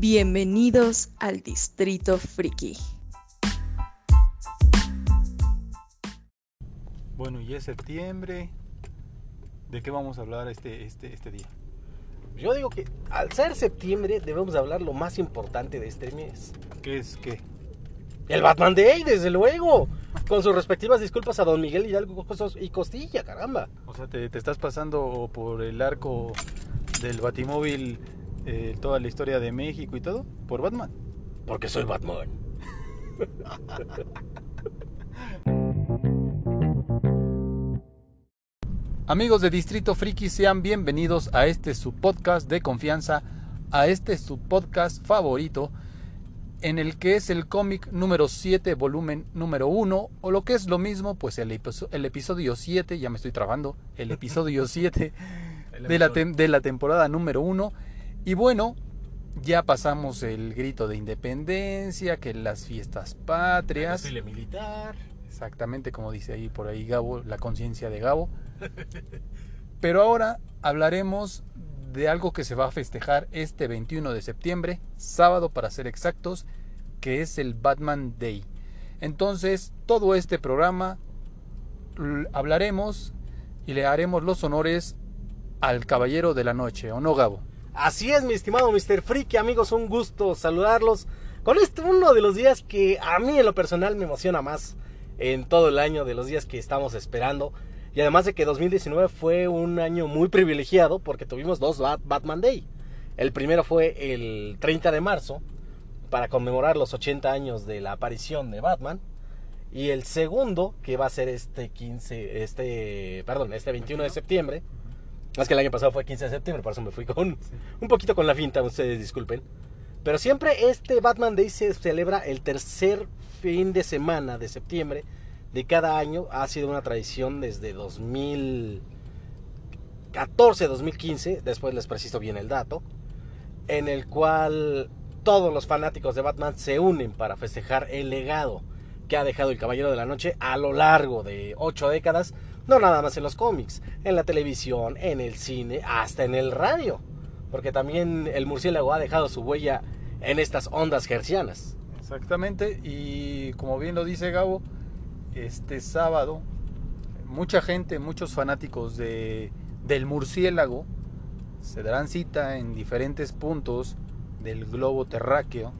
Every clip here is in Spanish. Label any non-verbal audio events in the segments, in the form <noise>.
Bienvenidos al Distrito Friki. Bueno, y es septiembre. ¿De qué vamos a hablar este, este, este día? Yo digo que al ser septiembre debemos hablar lo más importante de este mes. ¿Qué es qué? El Batman Day, desde luego. Con sus respectivas disculpas a Don Miguel Hidalgo y Costilla, caramba. O sea, te, te estás pasando por el arco del Batimóvil eh, toda la historia de México y todo por Batman. Porque soy Batman. Amigos de Distrito Friki, sean bienvenidos a este su podcast de confianza, a este su podcast favorito, en el que es el cómic número 7, volumen número 1, o lo que es lo mismo, pues el, el episodio 7, ya me estoy trabando, el episodio 7 de la, de la temporada número 1 y bueno, ya pasamos el grito de independencia, que las fiestas patrias. El militar. Exactamente como dice ahí por ahí Gabo, la conciencia de Gabo. <laughs> Pero ahora hablaremos de algo que se va a festejar este 21 de septiembre, sábado para ser exactos, que es el Batman Day. Entonces, todo este programa hablaremos y le haremos los honores al Caballero de la Noche, ¿o no, Gabo? Así es, mi estimado Mr. Freaky, amigos, un gusto saludarlos con este uno de los días que a mí en lo personal me emociona más en todo el año, de los días que estamos esperando. Y además de que 2019 fue un año muy privilegiado porque tuvimos dos Batman Day. El primero fue el 30 de marzo para conmemorar los 80 años de la aparición de Batman. Y el segundo, que va a ser este 15, este, perdón, este 21 de septiembre, más que el año pasado fue 15 de septiembre, por eso me fui con un poquito con la finta, ustedes disculpen. Pero siempre este Batman Day se celebra el tercer fin de semana de septiembre de cada año. Ha sido una tradición desde 2014, 2015, después les preciso bien el dato, en el cual todos los fanáticos de Batman se unen para festejar el legado que ha dejado el Caballero de la Noche a lo largo de ocho décadas no nada más en los cómics, en la televisión, en el cine, hasta en el radio. Porque también el murciélago ha dejado su huella en estas ondas gercianas. Exactamente, y como bien lo dice Gabo, este sábado mucha gente, muchos fanáticos de, del murciélago se darán cita en diferentes puntos del globo terráqueo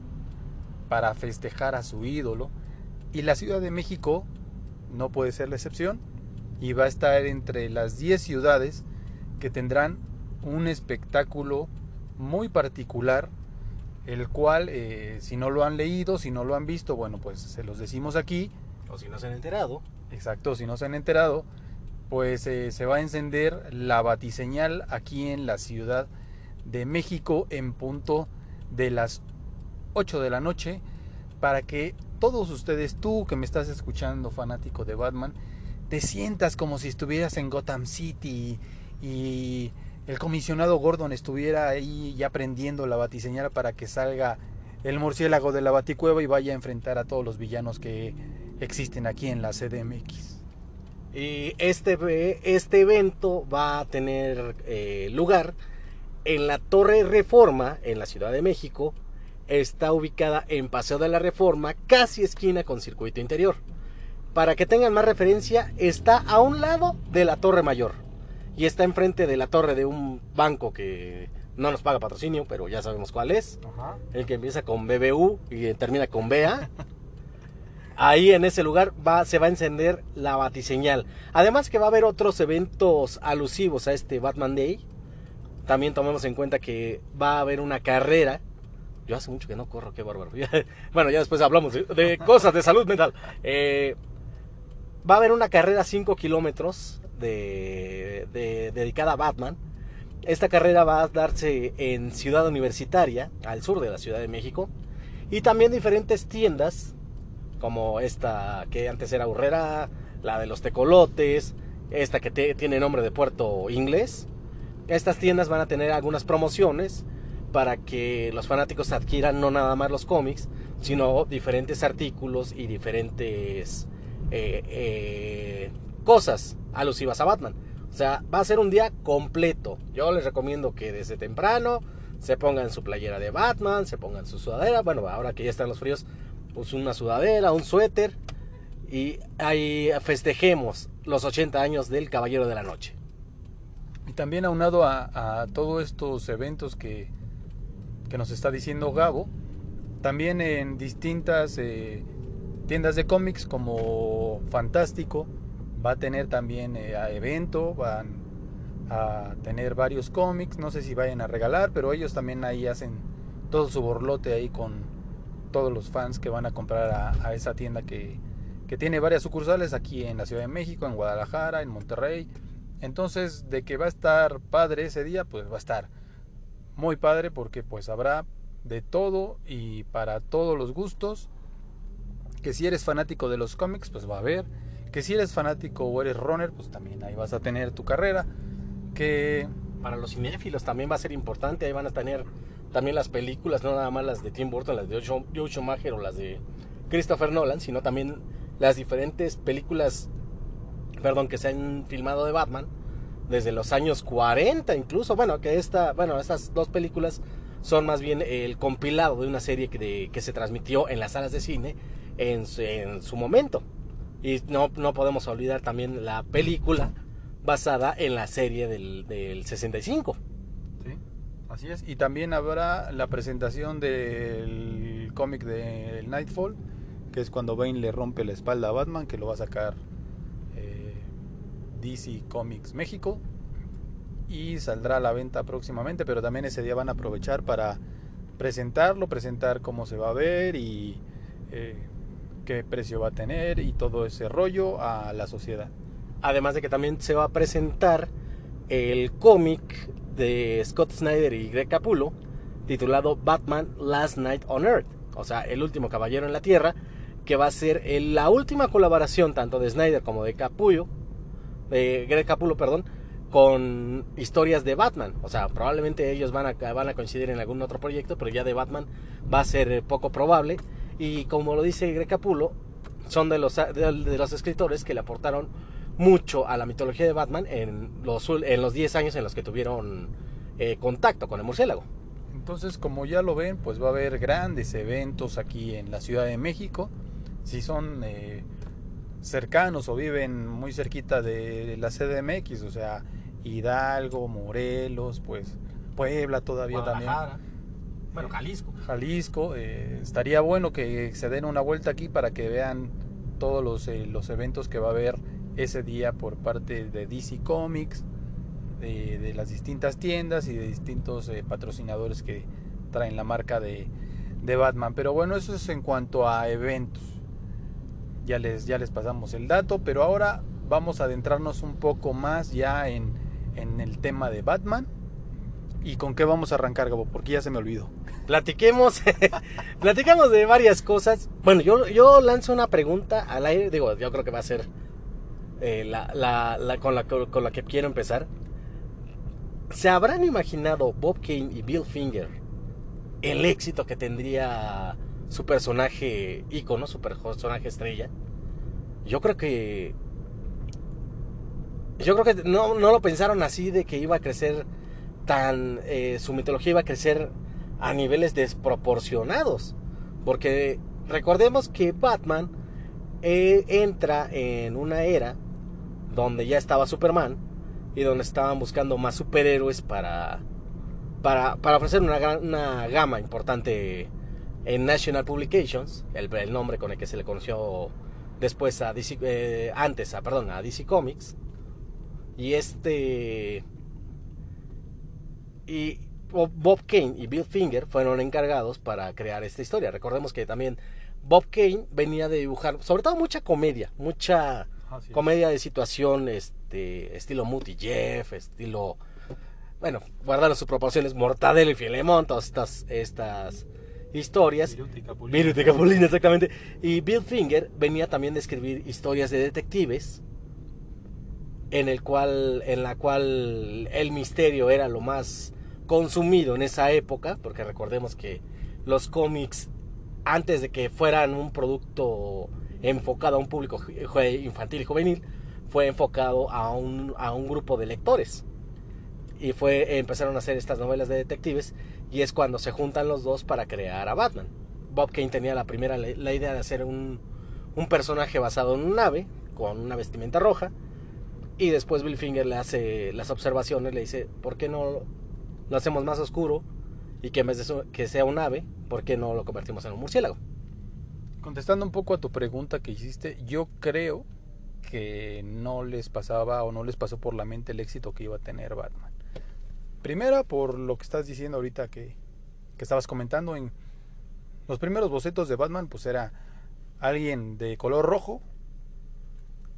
para festejar a su ídolo y la Ciudad de México no puede ser la excepción y va a estar entre las 10 ciudades que tendrán un espectáculo muy particular, el cual eh, si no lo han leído, si no lo han visto, bueno, pues se los decimos aquí. O si no se han enterado. Exacto, si no se han enterado, pues eh, se va a encender la batiseñal aquí en la Ciudad de México en punto de las 8 de la noche para que todos ustedes, tú que me estás escuchando, fanático de Batman, te sientas como si estuvieras en Gotham City y, el comisionado Gordon estuviera ahí ya prendiendo la batiseñal para que salga el murciélago de la baticueva y vaya a enfrentar a todos los villanos que existen aquí en la CDMX. Y este, este evento va a tener eh, lugar en la Torre Reforma, en la Ciudad de México. Está ubicada en Paseo de la Reforma, casi esquina con Circuito Interior para que tengan más referencia, está a un lado de la Torre Mayor. Y está enfrente de la torre de un banco que no nos paga patrocinio, pero ya sabemos cuál es. El que empieza con BBU y termina con BA. <laughs> Ahí en ese lugar va, se va a encender la batiseñal. Además que va a haber otros eventos alusivos a este Batman Day. También tomemos en cuenta que va a haber una carrera. Yo hace mucho que no corro, qué bárbaro. <laughs> bueno, ya después hablamos de, de cosas de salud mental. Eh, va a haber una carrera 5 kilómetros de, dedicada a Batman. Esta carrera va a darse en Ciudad Universitaria, al sur de la Ciudad de México. Y también diferentes tiendas, como esta que antes era Urrera, la de los tecolotes, esta que tiene nombre de puerto inglés. Estas tiendas van a tener algunas promociones para que los fanáticos adquieran no nada más los cómics, sino diferentes artículos y diferentes eh, eh, cosas alusivas a Batman. O sea, va a ser un día completo. Yo les recomiendo que desde temprano se pongan su playera de Batman, se pongan su sudadera, bueno, ahora que ya están los fríos, pues una sudadera, un suéter y ahí festejemos los 80 años del Caballero de la Noche. Y también aunado a, todos estos eventos que, que, nos está diciendo Gabo, también en distintas eh, tiendas de cómics como Fantástico va a tener también eh, evento, van a tener varios cómics, no sé si vayan a regalar, pero ellos también ahí hacen todo su borlote ahí con todos los fans que van a comprar a, a esa tienda que, que tiene varias sucursales aquí en la Ciudad de México, en Guadalajara, en Monterrey. Entonces, de que va a estar padre ese día, pues va a estar muy padre porque pues habrá de todo y para todos los gustos. Que si eres fanático de los cómics, pues va a haber. Que si eres fanático o eres runner, pues también ahí vas a tener tu carrera que para los cinéfilos también va a ser importante, ahí van a tener también las películas, no nada más las de Tim Burton, las de Joe Schumacher o las de Christopher Nolan, sino también las diferentes películas, perdón, que se han filmado de Batman desde los años 40 incluso, bueno, que esta, bueno, estas dos películas son más bien el compilado de una serie que, que se transmitió en las salas de cine en, su momento. Y no, no podemos olvidar también la película basada en la serie del, del 65. Sí, así es. Y también habrá la presentación del cómic de Nightfall, que es cuando Bane le rompe la espalda a Batman, que lo va a sacar eh, DC Comics México. Y saldrá a la venta próximamente, pero también ese día van a aprovechar para presentarlo, presentar cómo se va a ver y eh, precio va a tener y todo ese rollo a la sociedad. Además de que también se va a presentar el cómic de Scott Snyder y Greg Capullo titulado Batman Last Night on Earth, o sea, el último caballero en la Tierra, que va a ser la última colaboración tanto de Snyder como de Capullo, de Greg Capullo, perdón, con historias de Batman. O sea, probablemente ellos van a, van a coincidir en algún otro proyecto, pero ya de Batman va a ser poco probable. Y como lo dice Greg Capullo, son de los, de los escritores que le aportaron mucho a la mitología de Batman en los, en los 10 años en los que tuvieron eh, contacto con el murciélago. Entonces, como ya lo ven, pues va a haber grandes eventos aquí en la Ciudad de México. Si son eh, cercanos o viven muy cerquita de la CDMX, o sea, Hidalgo, Morelos, pues Puebla todavía también. Bueno, Jalisco. Jalisco. Eh, estaría bueno que se den una vuelta aquí para que vean todos los, los eventos que va a haber ese día por parte de DC Comics, de, las distintas tiendas y de distintos eh, patrocinadores que traen la marca de, de, Batman. Pero bueno, eso es en cuanto a eventos. Ya les, ya les pasamos el dato, pero ahora vamos a adentrarnos un poco más ya en, en el tema de Batman. ¿Y con qué vamos a arrancar, Gabo? Porque ya se me olvidó. Platiquemos, <laughs> de varias cosas. Bueno, yo, yo lanzo una pregunta al aire, digo, yo creo que va a ser eh, la, con, la, con la que quiero empezar. ¿Se habrán imaginado Bob Kane y Bill Finger el éxito que tendría su personaje ícono, su personaje estrella? Yo creo que. Yo creo que no, no lo pensaron así de que iba a crecer tan. Eh, su mitología iba a crecer a niveles desproporcionados. Porque recordemos que Batman eh, entra en una era donde ya estaba Superman y donde estaban buscando más superhéroes para, para, para ofrecer una, una, gama importante en National Publications, el, nombre con el que se le conoció después a DC, eh, antes a, a DC Comics. Y este... Y Bob Kane y Bill Finger fueron encargados para crear esta historia. Recordemos que también Bob Kane venía de dibujar, sobre todo mucha comedia, mucha comedia de situación, este, estilo Muty Jeff, estilo, bueno, guardando sus proporciones, Mortadelo y Filemón, todas estas, estas historias. Capulina. exactamente. Y Bill Finger venía también de escribir historias de detectives, en el cual, en la cual el misterio era lo más consumido en esa época, porque recordemos que los cómics, antes de que fueran un producto enfocado a un público infantil y juvenil, fue enfocado a un, a un grupo de lectores. Y fue, empezaron a hacer estas novelas de detectives y es cuando se juntan los dos para crear a Batman. Bob Kane tenía la primera la idea de hacer un, un personaje basado en un ave con una vestimenta roja y después Bill Finger le hace las observaciones, le dice, ¿por qué no lo hacemos más oscuro? Y que en vez de que sea un ave, ¿por qué no lo convertimos en un murciélago? Contestando un poco a tu pregunta que hiciste, yo creo que no les pasaba o no les pasó por la mente el éxito que iba a tener Batman. Primera, por lo que estás diciendo ahorita que, que estabas comentando en los primeros bocetos de Batman, pues era alguien de color rojo,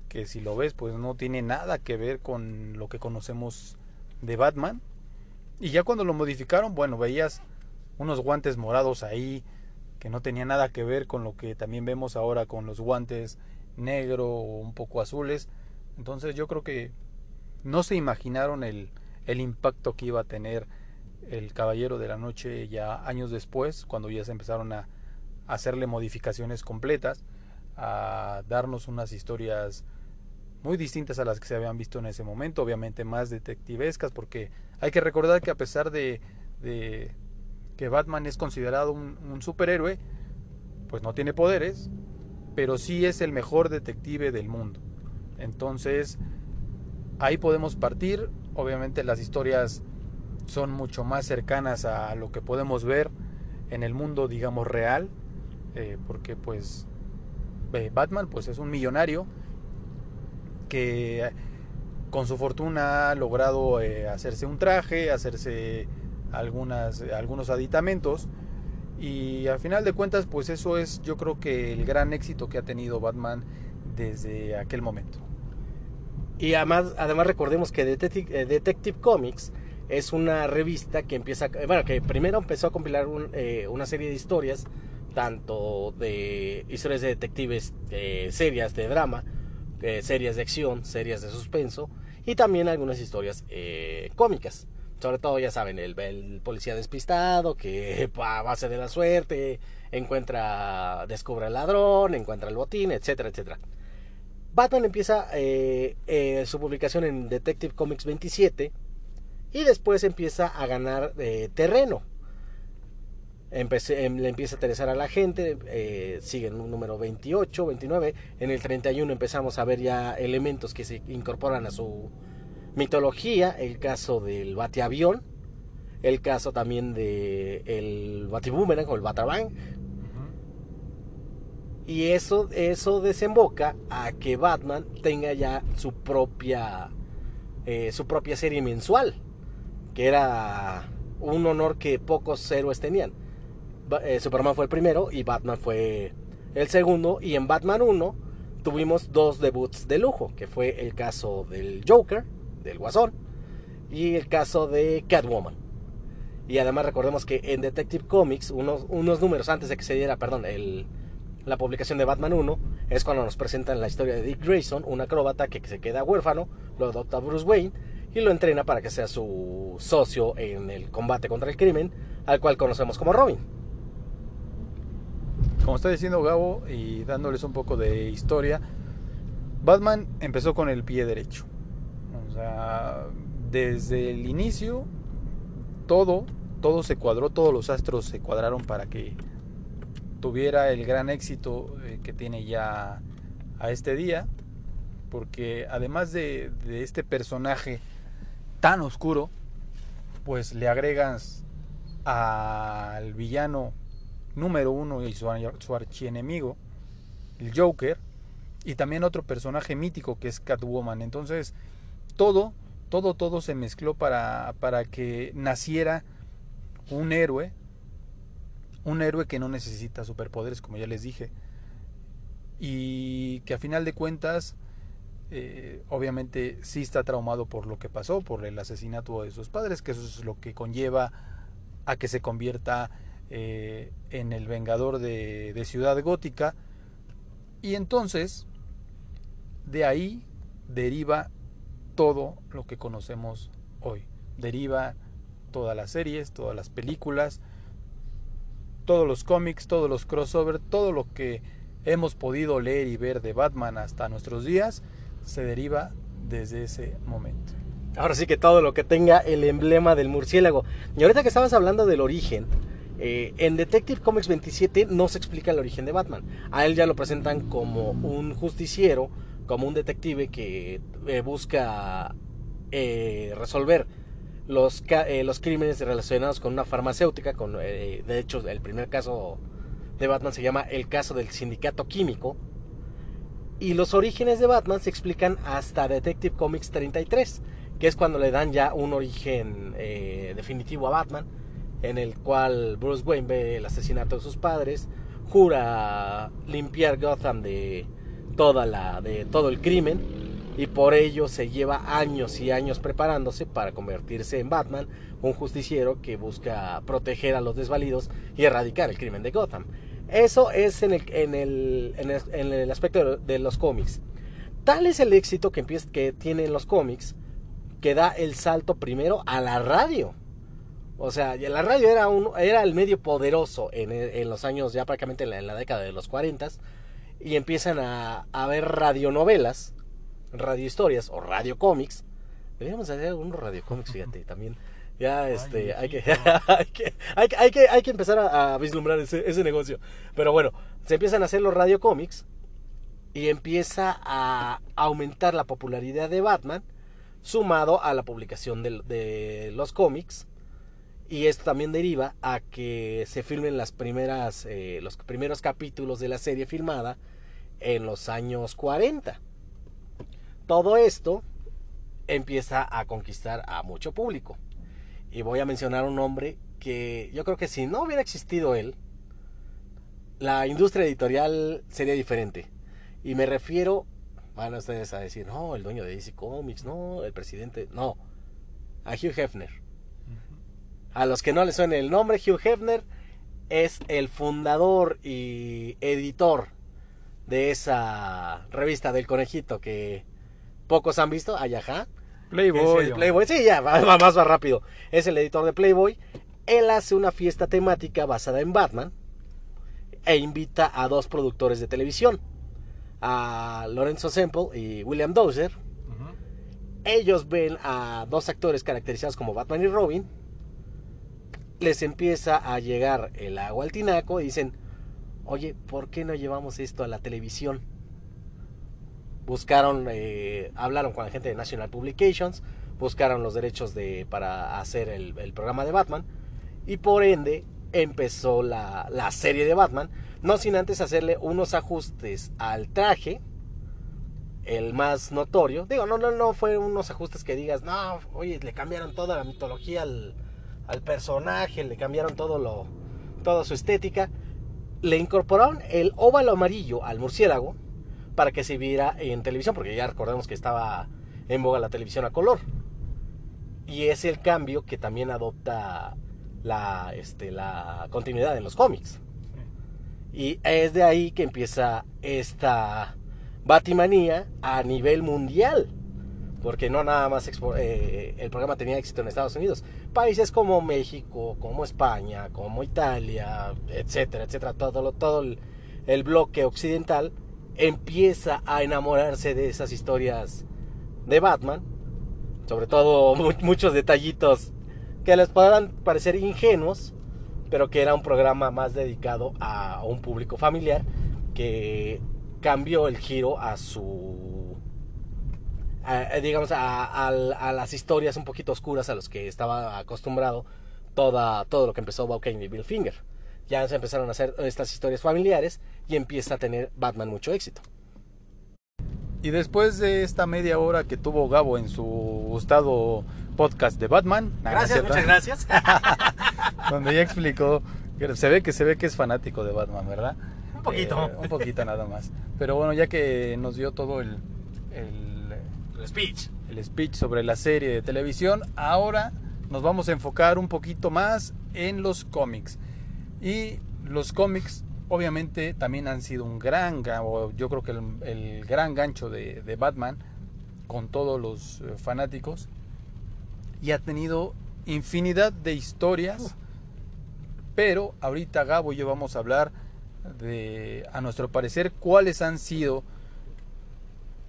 que si lo ves pues no tiene nada que ver con lo que conocemos de Batman. Y ya cuando lo modificaron, bueno, veías unos guantes morados ahí que no tenía nada que ver con lo que también vemos ahora con los guantes negro o un poco azules. Entonces yo creo que no se imaginaron el, el impacto que iba a tener el Caballero de la Noche ya años después, cuando ya se empezaron a hacerle modificaciones completas, a darnos unas historias muy distintas a las que se habían visto en ese momento, obviamente más detectivescas, porque hay que recordar que a pesar de, que Batman es considerado un, superhéroe, pues no tiene poderes, pero sí es el mejor detective del mundo. Entonces, ahí podemos partir, obviamente las historias son mucho más cercanas a lo que podemos ver en el mundo, digamos, real, eh, porque pues Batman pues es un millonario, que con su fortuna ha logrado eh, hacerse un traje, hacerse algunas, algunos aditamentos y al final de cuentas pues eso es yo creo que el gran éxito que ha tenido Batman desde aquel momento. Y además, además recordemos que Detective, eh, Detective Comics es una revista que empieza, eh, bueno, que primero empezó a compilar una serie de historias, tanto de historias de detectives serias, de drama, eh, series de acción, series de suspenso y también algunas historias eh, cómicas. Sobre todo, ya saben, el, policía despistado que <laughs> a base de la suerte encuentra, descubre al ladrón, encuentra el botín, etcétera, etcétera. Batman empieza eh, su publicación en Detective Comics 27 y después empieza a ganar terreno empecé, em, le empieza a interesar a la gente, eh, sigue en un número 28, 29, en el 31 empezamos a ver ya elementos que se incorporan a su mitología, el caso del bateavión, el caso también de el batiboomerang o el batabang, y eso, eso desemboca a que Batman tenga ya su propia, eh, su propia serie mensual, que era un honor que pocos héroes tenían. Eh, Superman fue el primero y Batman fue el segundo. Y en Batman 1 tuvimos dos debuts de lujo, que fue el caso del Joker, del Guasón, y el caso de Catwoman. Y además recordemos que en Detective Comics, unos, unos números antes de que se diera, perdón, el, la publicación de Batman 1, es cuando nos presentan la historia de Dick Grayson, un acróbata que se queda huérfano, lo adopta Bruce Wayne y lo entrena para que sea su socio en el combate contra el crimen, al cual conocemos como Robin como está diciendo Gabo y dándoles un poco de historia, Batman empezó con el pie derecho. O sea, desde el inicio, todo, todo se cuadró, todos los astros se cuadraron para que tuviera el gran éxito eh, que tiene ya a este día. Porque además de, de este personaje tan oscuro, pues le agregas al villano número uno y su, archienemigo, el Joker, y también otro personaje mítico que es Catwoman. Entonces, todo, todo, todo se mezcló para, para que naciera un héroe, un héroe que no necesita superpoderes, como ya les dije, y que a final de cuentas, eh, obviamente sí está traumado por lo que pasó, por el asesinato de sus padres, que eso es lo que conlleva a que se convierta eh, en el Vengador de, Ciudad Gótica. Y entonces, de ahí deriva todo lo que conocemos hoy. Deriva todas las series, todas las películas, todos los cómics, todos los crossover, todo lo que hemos podido leer y ver de Batman hasta nuestros días, se deriva desde ese momento. Ahora sí que todo lo que tenga el emblema del murciélago. Y ahorita que estabas hablando del origen, eh, en Detective Comics 27 no se explica el origen de Batman. A él ya lo presentan como un justiciero, como un detective que eh, busca eh, resolver los, los crímenes relacionados con una farmacéutica. Con, de hecho, el primer caso de Batman se llama el caso del sindicato químico. Y los orígenes de Batman se explican hasta Detective Comics 33, que es cuando le dan ya un origen definitivo a Batman en el cual Bruce Wayne ve el asesinato de sus padres, jura limpiar Gotham de toda la de todo el crimen y por ello se lleva años y años preparándose para convertirse en Batman, un justiciero que busca proteger a los desvalidos y erradicar el crimen de Gotham. Eso es en el, en el, en el, aspecto de los cómics. Tal es el éxito que, que tienen los cómics que da el salto primero a la radio. O sea, la radio era, un, era el medio poderoso en, los años, ya prácticamente en la, década de los 40 y empiezan a, a ver radionovelas, radiohistorias o radiocómics. Deberíamos hacer algunos radiocómics, fíjate, <laughs> también. Ya, este, <laughs> hay, que, hay, que, hay, que, hay, que, empezar a, vislumbrar ese, ese, negocio. Pero bueno, se empiezan a hacer los radiocómics y empieza a aumentar la popularidad de Batman, sumado a la publicación de, de los cómics y esto también deriva a que se filmen las primeras, eh, los primeros capítulos de la serie filmada en los años 40. Todo esto empieza a conquistar a mucho público. Y voy a mencionar un hombre que yo creo que si no hubiera existido él, la industria editorial sería diferente. Y me refiero, van ustedes a decir, no, el dueño de DC Comics, no, el presidente, no, a Hugh Hefner. A los que no les suene el nombre, Hugh Hefner es el fundador y editor de esa revista del conejito que pocos han visto, Ayaja. Playboy. Playboy, sí, ya, va, más va rápido. Es el editor de Playboy. Él hace una fiesta temática basada en Batman e invita a dos productores de televisión, a Lorenzo Semple y William Dozer. Ellos ven a dos actores caracterizados como Batman y Robin les empieza a llegar el agua al tinaco y dicen, oye, ¿por qué no llevamos esto a la televisión? Buscaron, eh, hablaron con la gente de National Publications, buscaron los derechos de, para hacer el, programa de Batman y por ende empezó la, la, serie de Batman, no sin antes hacerle unos ajustes al traje, el más notorio. Digo, no, no, no fue unos ajustes que digas, no, oye, le cambiaron toda la mitología al, al personaje, le cambiaron todo lo, toda su estética, le incorporaron el óvalo amarillo al murciélago para que se viera en televisión, porque ya recordemos que estaba en boga la televisión a color. Y es el cambio que también adopta la, este, la continuidad en los cómics. Y es de ahí que empieza esta batimanía a nivel mundial porque no nada más eh, el programa tenía éxito en Estados Unidos. Países como México, como España, como Italia, etcétera, etcétera, todo, todo el, bloque occidental empieza a enamorarse de esas historias de Batman, sobre todo <laughs> muchos detallitos que les podrán parecer ingenuos, pero que era un programa más dedicado a un público familiar que cambió el giro a su digamos, a, las historias un poquito oscuras a los que estaba acostumbrado toda, todo lo que empezó Kane y Bill Finger. Ya se empezaron a hacer estas historias familiares y empieza a tener Batman mucho éxito. Y después de esta media hora que tuvo Gabo en su gustado podcast de Batman. Gracias, muchas gracias. <laughs> donde ya explicó que se ve que se ve que es fanático de Batman, ¿verdad? Un poquito. Eh, un poquito nada más. Pero bueno, ya que nos dio todo el el speech. El speech sobre la serie de televisión. Ahora nos vamos a enfocar un poquito más en los cómics. Y los cómics obviamente también han sido un gran, yo creo que el, gran gancho de, Batman con todos los eh, fanáticos. Y ha tenido infinidad de historias. Pero ahorita Gabo y yo vamos a hablar de, a nuestro parecer, cuáles han sido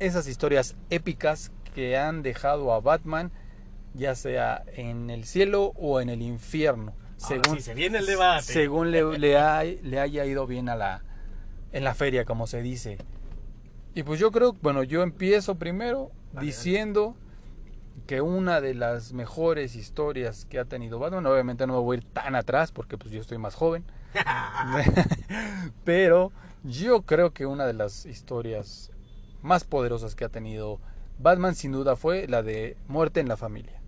esas historias épicas que han dejado a Batman ya sea en el cielo o en el infierno. Según, se viene el debate. Según le, le, haya ido bien a la, en la feria, como se dice. Y pues yo creo, bueno, yo empiezo primero diciendo que una de las mejores historias que ha tenido Batman, obviamente no me voy a ir tan atrás porque pues yo estoy más joven, <laughs> <laughs> pero yo creo que una de las historias más poderosas que ha tenido Batman sin duda fue la de Muerte en la familia.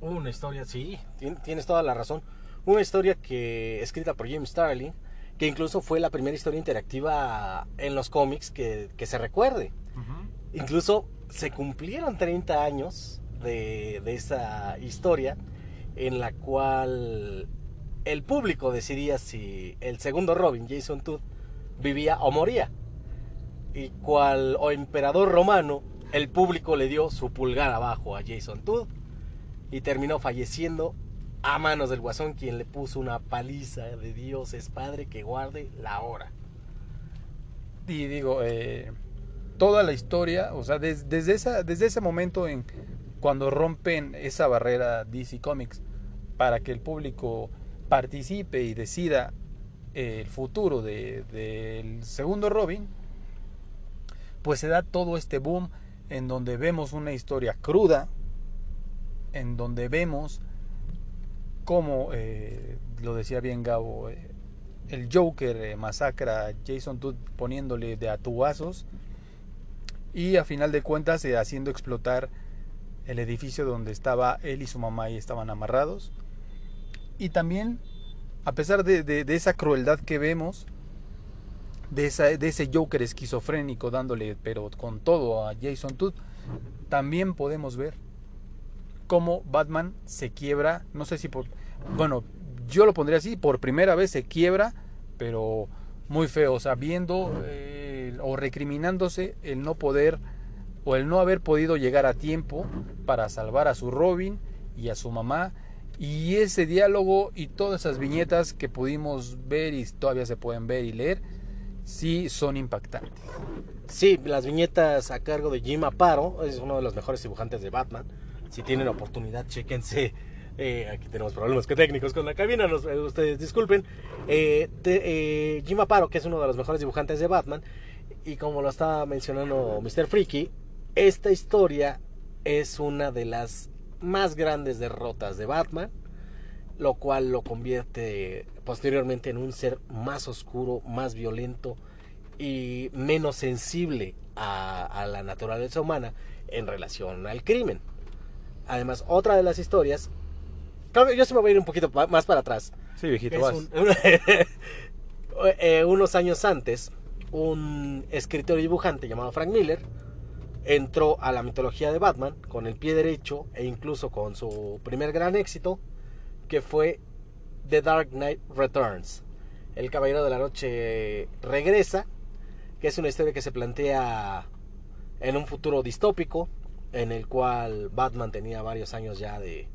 Una historia, sí, tienes toda la razón. Una historia que escrita por Jim Starlin, que incluso fue la primera historia interactiva en los cómics que, se recuerde. Incluso se cumplieron 30 años de, de esa historia en la cual el público decidía si el segundo Robin, Jason Todd, vivía o moría. Y cual o emperador romano, el público le dio su pulgar abajo a Jason Todd y terminó falleciendo a manos del guasón quien le puso una paliza de Dios es Padre que guarde la hora. Y digo, eh, toda la historia, o sea, desde, esa, desde ese momento en cuando rompen esa barrera DC Comics para que el público participe y decida el futuro del segundo Robin, pues se da todo este boom en donde vemos una historia cruda, en donde vemos como, eh, lo decía bien Gabo, eh, el Joker eh, masacra a Jason Todd poniéndole de atuazos y a final de cuentas haciendo explotar el edificio donde estaba él y su mamá y estaban amarrados. Y también, a pesar de, esa crueldad que vemos, de, esa, de ese Joker esquizofrénico dándole, pero con todo a Jason Todd, también podemos ver cómo Batman se quiebra, no sé si por, bueno, yo lo pondría así, por primera vez se quiebra, pero muy feo, o sea, viendo eh, o recriminándose el no poder o el no haber podido llegar a tiempo para salvar a su Robin y a su mamá. Y ese diálogo y todas esas viñetas que pudimos ver y todavía se pueden ver y leer, sí son impactantes. Sí, las viñetas a cargo de Jim Aparo, es uno de los mejores dibujantes de Batman. Si tienen oportunidad, chéquense. Eh, aquí tenemos problemas técnicos con la cabina, eh, ustedes disculpen. Eh, Jim Aparo, que es uno de los mejores dibujantes de Batman, y como lo estaba mencionando Mr. Freaky, esta historia es una de las más grandes derrotas de Batman, lo cual lo convierte posteriormente en un ser más oscuro, más violento y menos sensible a, la naturaleza humana en relación al crimen. Además, otra de las historias, yo se me voy a ir un poquito más para atrás. Sí, viejito, vas. <laughs> Eh, unos años antes, un escritor y dibujante llamado Frank Miller entró a la mitología de Batman con el pie derecho e incluso con su primer gran éxito, que fue The Dark Knight Returns. El Caballero de la Noche regresa, que es una historia que se plantea en un futuro distópico, en el cual Batman tenía varios años ya de,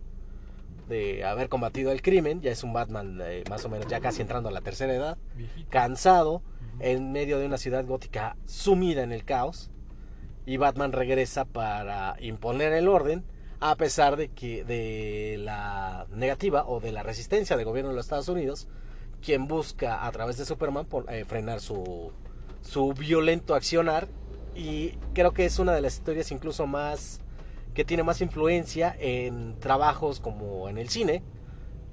de haber combatido el crimen, ya es un Batman eh, más o menos ya casi entrando a la tercera edad, cansado, en medio de una ciudad gótica sumida en el caos, y Batman regresa para imponer el orden a pesar de que de la negativa o de la resistencia del gobierno de los Estados Unidos quien busca a través de Superman eh, frenar su, su violento accionar. Y creo que es una de las historias incluso más que tiene más influencia en trabajos como en el cine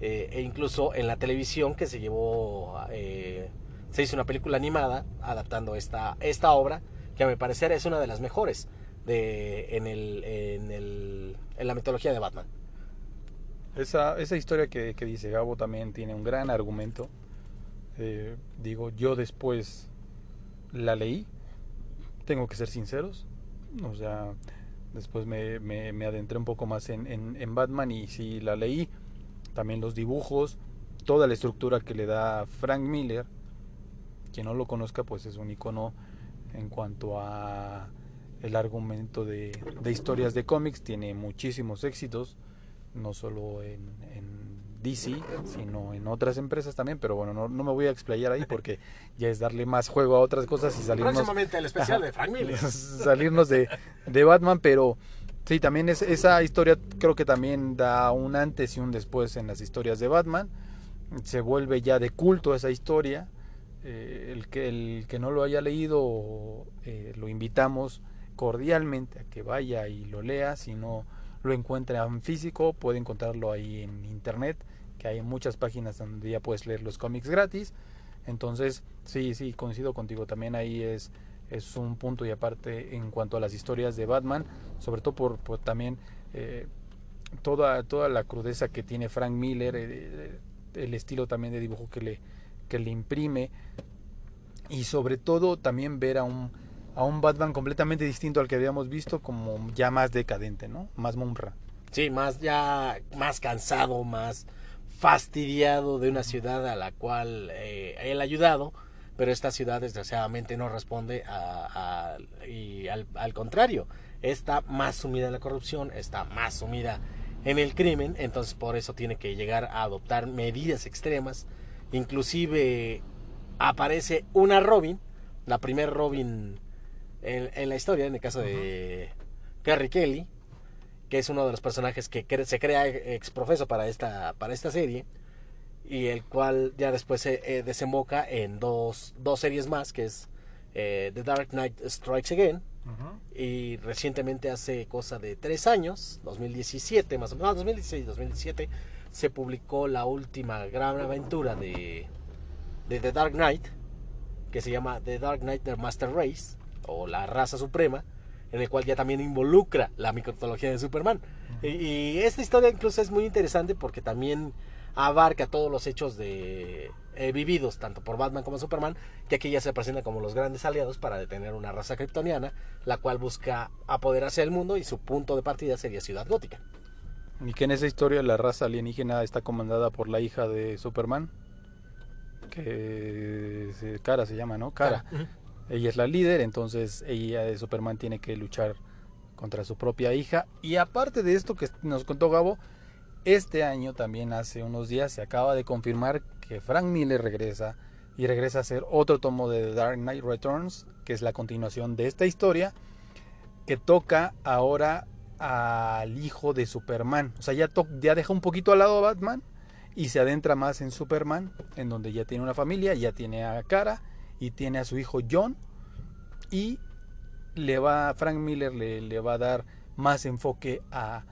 eh, e incluso en la televisión que se llevó eh, se hizo una película animada adaptando esta, esta obra que a mi parecer es una de las mejores de, en, el, en, el, en la mitología de Batman. Esa, esa historia que, dice Gabo también tiene un gran argumento. Eh, digo, yo después la leí, tengo que ser sinceros. O sea, después me, me, me adentré un poco más en, en, en, Batman y sí la leí. También los dibujos, toda la estructura que le da Frank Miller. Quien no lo conozca, pues es un icono en cuanto a el argumento de, historias de cómics tiene muchísimos éxitos no solo en, DC sino en otras empresas también pero bueno no, me voy a explayar ahí porque ya es darle más juego a otras cosas y salirnos próximamente el especial de Frank Miller <laughs> salirnos de, de Batman pero Sí, también es, esa historia creo que también da un antes y un después en las historias de Batman. Se vuelve ya de culto esa historia. Eh, el, que, el que no lo haya leído, eh, lo invitamos cordialmente a que vaya y lo lea. Si no lo encuentra en físico, puede encontrarlo ahí en internet, que hay muchas páginas donde ya puedes leer los cómics gratis. Entonces, sí, sí, coincido contigo. También ahí es es un punto y aparte en cuanto a las historias de Batman, sobre todo por, también eh, toda, toda la crudeza que tiene Frank Miller, eh, eh, el estilo también de dibujo que le, que le imprime y sobre todo también ver a un, a un Batman completamente distinto al que habíamos visto, como ya más decadente, ¿no? Más monra. Sí, más ya más cansado, más fastidiado de una ciudad a la cual él ha ayudado pero esta ciudad desgraciadamente no responde a, y al, contrario, está más sumida en la corrupción, está más sumida en el crimen, entonces por eso tiene que llegar a adoptar medidas extremas, inclusive aparece una Robin, la primer Robin en, la historia, en el caso de Carrie Kelly, que es uno de los personajes que se crea exprofeso para esta, para esta serie, y el cual ya después se eh, desemboca en dos, dos, series más, que es eh, The Dark Knight Strikes Again, y recientemente hace cosa de tres años, 2017 más o menos, no, 2016, 2017, se publicó la última gran aventura de, de The Dark Knight, que se llama The Dark Knight The Master Race, o la raza suprema, en el cual ya también involucra la microtología de Superman. y, y, esta historia incluso es muy interesante porque también abarca todos los hechos de eh, vividos tanto por Batman como Superman, que aquí ya se presentan como los grandes aliados para detener una raza kryptoniana, la cual busca apoderarse del mundo y su punto de partida sería Ciudad Gótica. Y que en esa historia la raza alienígena está comandada por la hija de Superman, que Cara se llama, ¿no? Cara. Ella es la líder, entonces ella de Superman tiene que luchar contra su propia hija. Y aparte de esto que nos contó Gabo, este año también hace unos días se acaba de confirmar que Frank Miller regresa y regresa a hacer otro tomo de Dark Knight Returns, que es la continuación de esta historia, que toca ahora al hijo de Superman. O sea, ya, ya deja un poquito al lado a Batman y se adentra más en Superman, en donde ya tiene una familia, ya tiene a Cara y tiene a su hijo John y le va Frank Miller le, le va a dar más enfoque a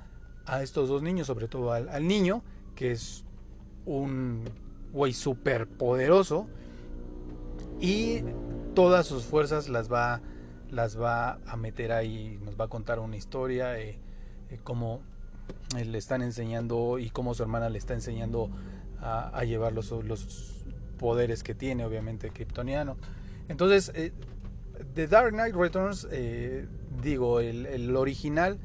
a estos dos niños, sobre todo al, niño, que es un güey súper poderoso y todas sus fuerzas las va, las va a meter ahí, nos va a contar una historia, eh, eh, cómo le están enseñando y cómo su hermana le está enseñando a, llevar los, los, poderes que tiene, obviamente, kryptoniano. Entonces, eh, The Dark Knight Returns, digo, el, el original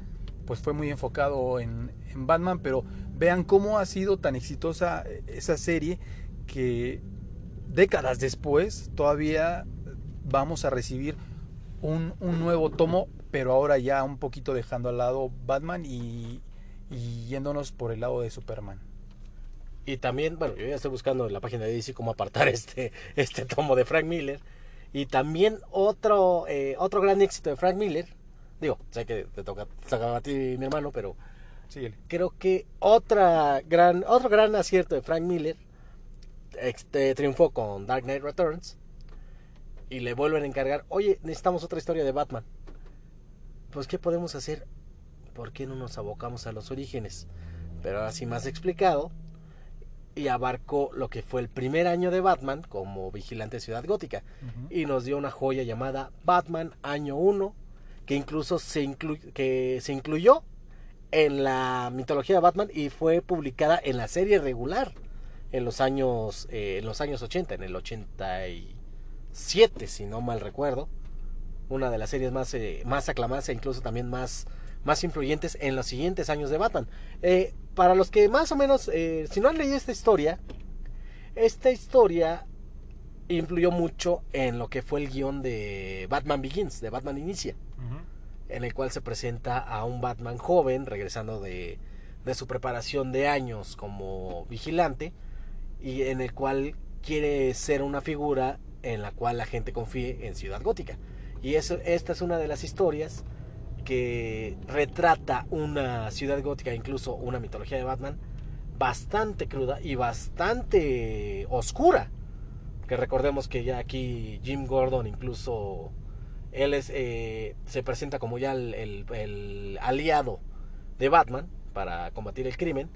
pues fue muy enfocado en, Batman, pero vean cómo ha sido tan exitosa esa serie que décadas después todavía vamos a recibir un, nuevo tomo, pero ahora ya un poquito dejando al lado Batman y, yéndonos por el lado de Superman. Y también, bueno, yo ya estoy buscando en la página de DC cómo apartar <laughs> este, este tomo de Frank Miller. Y también otro, eh, otro gran éxito de Frank Miller Digo, sé que te toca, a ti mi hermano, pero creo que otra gran, otro gran acierto de Frank Miller este, triunfó con Dark Knight Returns y le vuelven a encargar, oye, necesitamos otra historia de Batman. Pues, ¿qué podemos hacer? ¿Por qué no nos abocamos a los orígenes? Pero así más explicado, y abarcó lo que fue el primer año de Batman como vigilante de Ciudad Gótica. Y nos dio una joya llamada Batman Año 1, que incluso se, que se incluyó en la mitología de Batman y fue publicada en la serie regular en los años eh, en los años 80, en el 87 si no mal recuerdo, una de las series más eh, más aclamadas e incluso también más más influyentes en los siguientes años de Batman. Eh, para los que más o menos, si no han leído esta historia, esta historia influyó mucho en lo que fue el guion de Batman Begins, de Batman Inicia en el cual se presenta a un Batman joven regresando de, de su preparación de años como vigilante y en el cual quiere ser una figura en la cual la gente confíe en Ciudad Gótica. Y eso, esta es una de las historias que retrata una ciudad gótica, incluso una mitología de Batman, bastante cruda y bastante oscura. Que recordemos que ya aquí Jim Gordon incluso él es, eh, se presenta como ya el, el, aliado de Batman para combatir el crimen,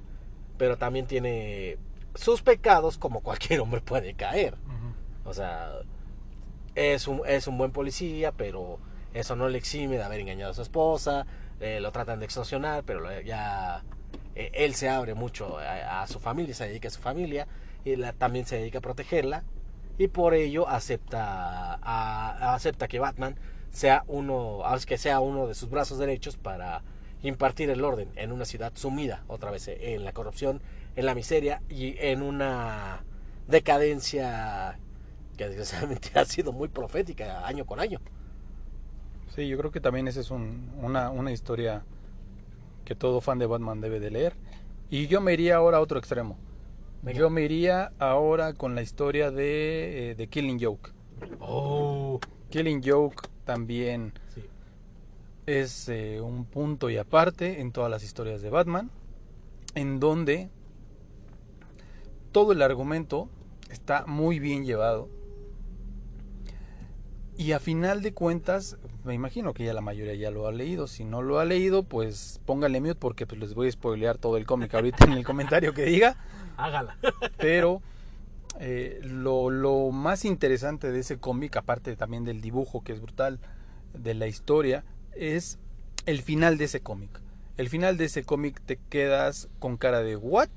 pero también tiene sus pecados como cualquier hombre puede caer. O sea, es un, es un buen policía, pero eso no le exime de haber engañado a su esposa, eh, lo tratan de extorsionar, pero ya eh, él se abre mucho a, su familia, se dedica a su familia, y también se dedica a protegerla, y por ello acepta, acepta que Batman sea uno, que sea uno de sus brazos derechos para impartir el orden en una ciudad sumida otra vez en la corrupción, en la miseria y en una decadencia que desgraciadamente <laughs> ha sido muy profética año con año. Sí, yo creo que también esa es una, una historia que todo fan de Batman debe de leer. Y yo me iría ahora a otro extremo. Yo me iría ahora con la historia de, eh, Killing Joke. Oh. Killing Joke también es eh, un punto y aparte en todas las historias de Batman, en donde todo el argumento está muy bien llevado. Y a final de cuentas, me imagino que ya la mayoría ya lo ha leído. Si no lo ha leído, pues póngale mute porque pues les voy a spoilear todo el cómic ahorita en el comentario que diga. Hágala. Pero eh, lo, lo, más interesante de ese cómic, aparte también del dibujo que es brutal, de la historia, es el final de ese cómic. El final de ese cómic te quedas con cara de what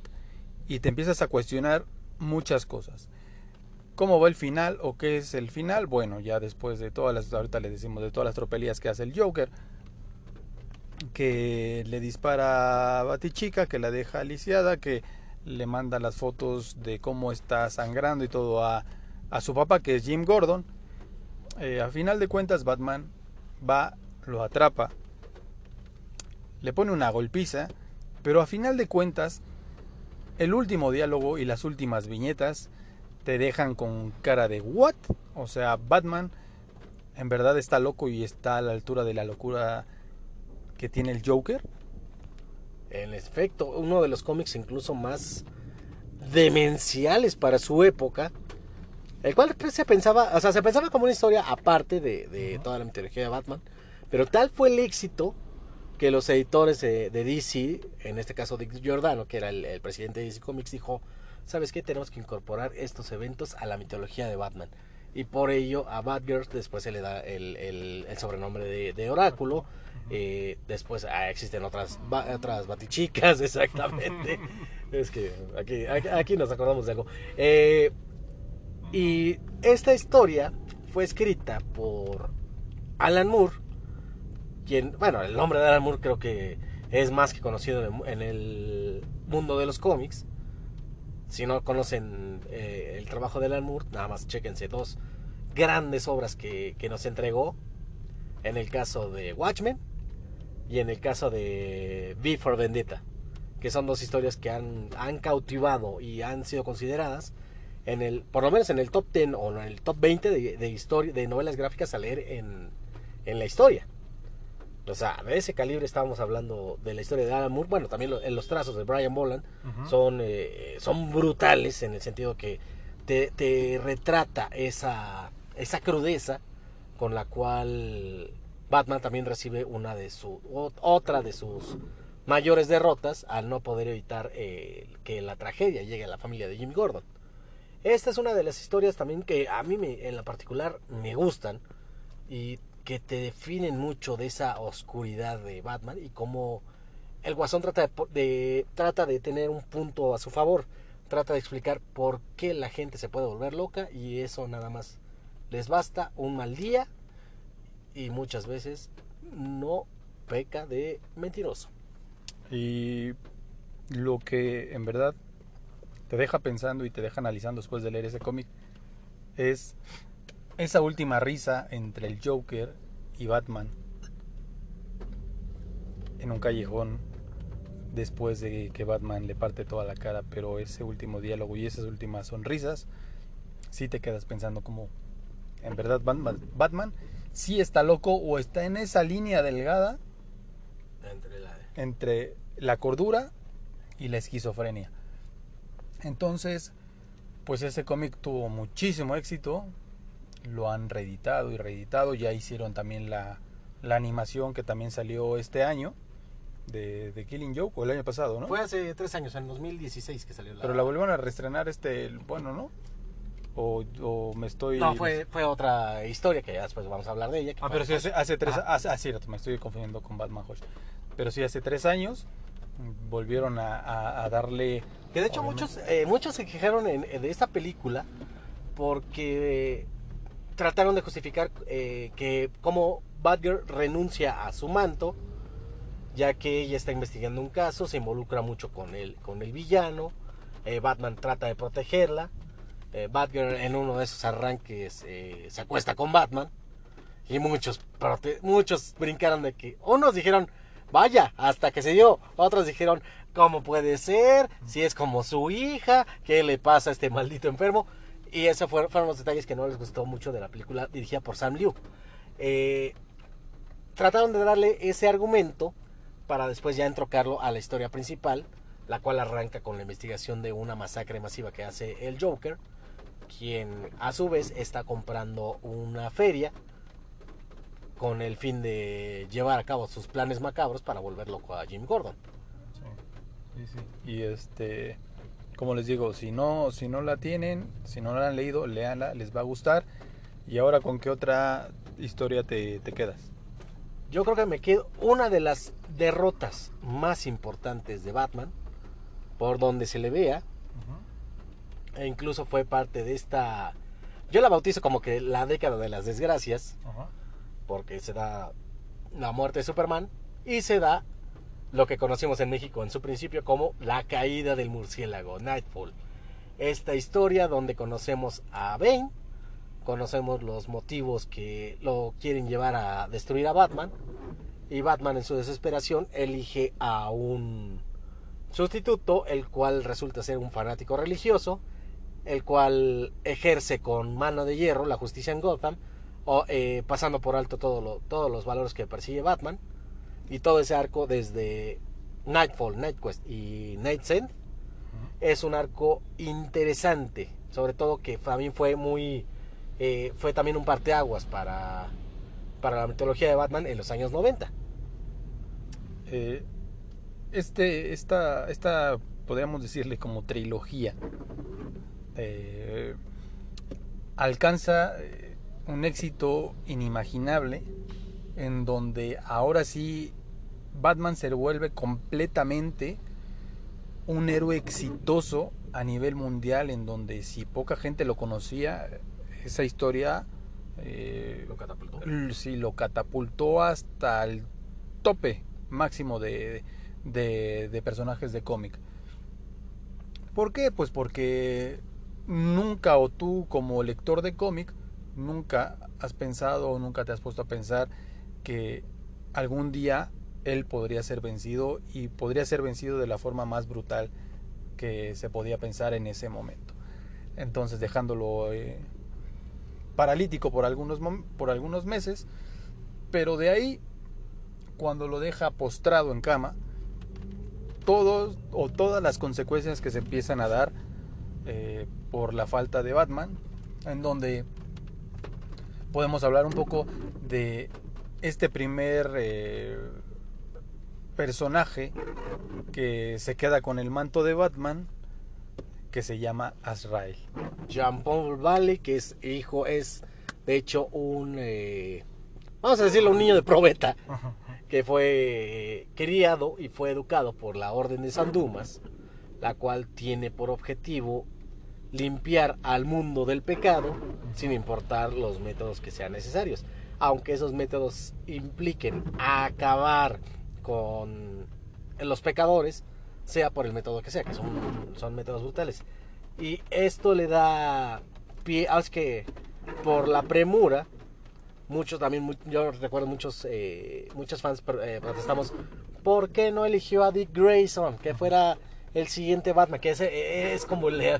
y te empiezas a cuestionar muchas cosas. ¿Cómo va el final o qué es el final? Bueno, ya después de todas las, ahorita le decimos de todas las tropelías que hace el Joker, que le dispara a Batichica, que la deja aliciada, que le manda las fotos de cómo está sangrando y todo a, a su papá, que es Jim Gordon. Eh, a final de cuentas, Batman va, lo atrapa, le pone una golpiza, pero a final de cuentas, el último diálogo y las últimas viñetas te dejan con cara de what? O sea, Batman en verdad está loco y está a la altura de la locura que tiene el Joker. En efecto, uno de los cómics incluso más demenciales para su época, el cual se pensaba, o sea, se pensaba como una historia aparte de, toda la mitología de Batman, pero tal fue el éxito que los editores de, DC, en este caso Dick Giordano, que era el, el presidente de DC Comics, dijo, ¿sabes qué? Tenemos que incorporar estos eventos a la mitología de Batman. Y por ello a Batgirl después se le da el, el, sobrenombre de, Oráculo. Eh, después ah, existen otras, otras batichicas, <laughs> exactamente. es que aquí, aquí, nos acordamos de algo. Eh, y esta historia fue escrita por Alan Moore, quien, bueno, el nombre de Alan Moore creo que es más que conocido en el mundo de los cómics si no conocen eh, el trabajo de Alan Moore, nada más chequense dos grandes obras que, nos entregó. En el caso de Watchmen y en el caso de V for Vendetta. Que son dos historias que han, han cautivado y han sido consideradas en el, por lo menos en el top 10 o en el top 20 de, de, de novelas gráficas a leer en, en la historia. O sea, de ese calibre estábamos hablando de la historia de Alan Moore. Bueno, también en los trazos de Brian Boland son, eh, son brutales en el sentido que te, retrata esa, esa crudeza con la cual Batman también recibe una de su, otra de sus mayores derrotas al no poder evitar eh, que la tragedia llegue a la familia de Jim Gordon. Esta es una de las historias también que a mí me, en la particular me gustan y que te definen mucho de esa oscuridad de Batman y cómo el Guasón trata de, trata de tener un punto a su favor, trata de explicar por qué la gente se puede volver loca y eso nada más les basta un mal día y muchas veces no peca de mentiroso. Y lo que en verdad te deja pensando y te deja analizando después de leer ese cómic es esa última risa entre el Joker y Batman en un callejón después de que Batman le parte toda la cara, pero ese último diálogo y esas últimas sonrisas, sí te quedas pensando como, en verdad Batman, Batman sí está loco o está en esa línea delgada Entre la- entre la cordura y la esquizofrenia. Entonces, pues ese cómic tuvo muchísimo éxito, lo han reeditado y reeditado, ya hicieron también la, la animación que también salió este año de, de Killing Joke, o el año pasado, ¿no? Fue hace tres años, en 2016 que salió la... Pero la volvieron a reestrenar este, bueno, ¿no? O, o me estoy... No, fue, fue otra historia que ya después vamos a hablar de ella. Ah, pero sí, hace, hace tres... Hace, ah, cierto, me estoy confundiendo con Batman Hush. Pero sí, hace tres años volvieron a, a- a darle... Que de hecho obviamente- muchos, eh, muchos se quejaron en- de esta película porque trataron de justificar eh, que como Batgirl renuncia a su manto, ya que ella está investigando un caso, se involucra mucho con el, con el villano, eh, Batman trata de protegerla, eh, Batgirl en uno de esos arranques se acuesta con Batman y muchos, muchos brincaron de que unos dijeron, vaya, hasta que se dio, otros dijeron, ¿cómo puede ser? Si es como su hija, ¿qué le pasa a este maldito enfermo? Y esos fueron, los detalles que no les gustó mucho de la película dirigida por Sam Liu. Eh, trataron de darle ese argumento para después ya entrocarlo a la historia principal, la cual arranca con la investigación de una masacre masiva que hace el Joker, quien a su vez está comprando una feria con el fin de llevar a cabo sus planes macabros para volver loco a Jim Gordon. Sí, sí. Y este, como les digo, si no, si no la tienen, si no la han leído, léanla, les va a gustar. Y ahora, ¿con qué otra historia te, te quedas? Yo creo que me quedo una de las derrotas más importantes de Batman, por donde se le vea, e incluso fue parte de esta, yo la bautizo como que la década de las desgracias, porque se da la muerte de Superman y se da lo que conocimos en México en su principio como la caída del murciélago, Nightfall. Esta historia donde conocemos a Bane, conocemos los motivos que lo quieren llevar a destruir a Batman y Batman en su desesperación elige a un sustituto, el cual resulta ser un fanático religioso, el cual ejerce con mano de hierro la justicia en Gotham, o, eh, pasando por alto todos los valores que persigue Batman, y todo ese arco desde Nightfall, Nightquest y Night's End es un arco interesante, sobre todo que también fue muy, eh, fue también un parteaguas para, para la mitología de Batman en los años 90. Eh, este, esta, esta, podríamos decirle como trilogía, eh, alcanza un éxito inimaginable en donde ahora sí Batman se vuelve completamente un héroe exitoso a nivel mundial en donde si poca gente lo conocía, esa historia eh, Lo catapultó. sí lo catapultó hasta el tope máximo de, de, de personajes de cómic. ¿Por qué? Pues porque nunca o tú como lector de cómic nunca has pensado o nunca te has puesto a pensar que algún día él podría ser vencido y podría ser vencido de la forma más brutal que se podía pensar en ese momento. Entonces dejándolo eh, paralítico por algunos, por algunos meses, pero de ahí, cuando lo deja postrado en cama, todos o todas las consecuencias que se empiezan a dar eh, por la falta de Batman, en donde podemos hablar un poco de este primer eh, personaje que se queda con el manto de Batman, que se llama Azrael. Jean Paul Valley, que es hijo, es de hecho un, eh, vamos a decirlo, un niño de probeta, que fue eh, criado y fue educado por la Orden de San Dumas, la cual tiene por objetivo limpiar al mundo del pecado sin importar los métodos que sean necesarios. Aunque esos métodos impliquen acabar con los pecadores, sea por el método que sea, que son, son métodos brutales. Y esto le da pie, ah, es que por la premura, muchos también, yo recuerdo muchos, eh, muchos fans eh, protestamos, ¿por qué no eligió a Dick Grayson? Que fuera el siguiente Batman, que ese es como el...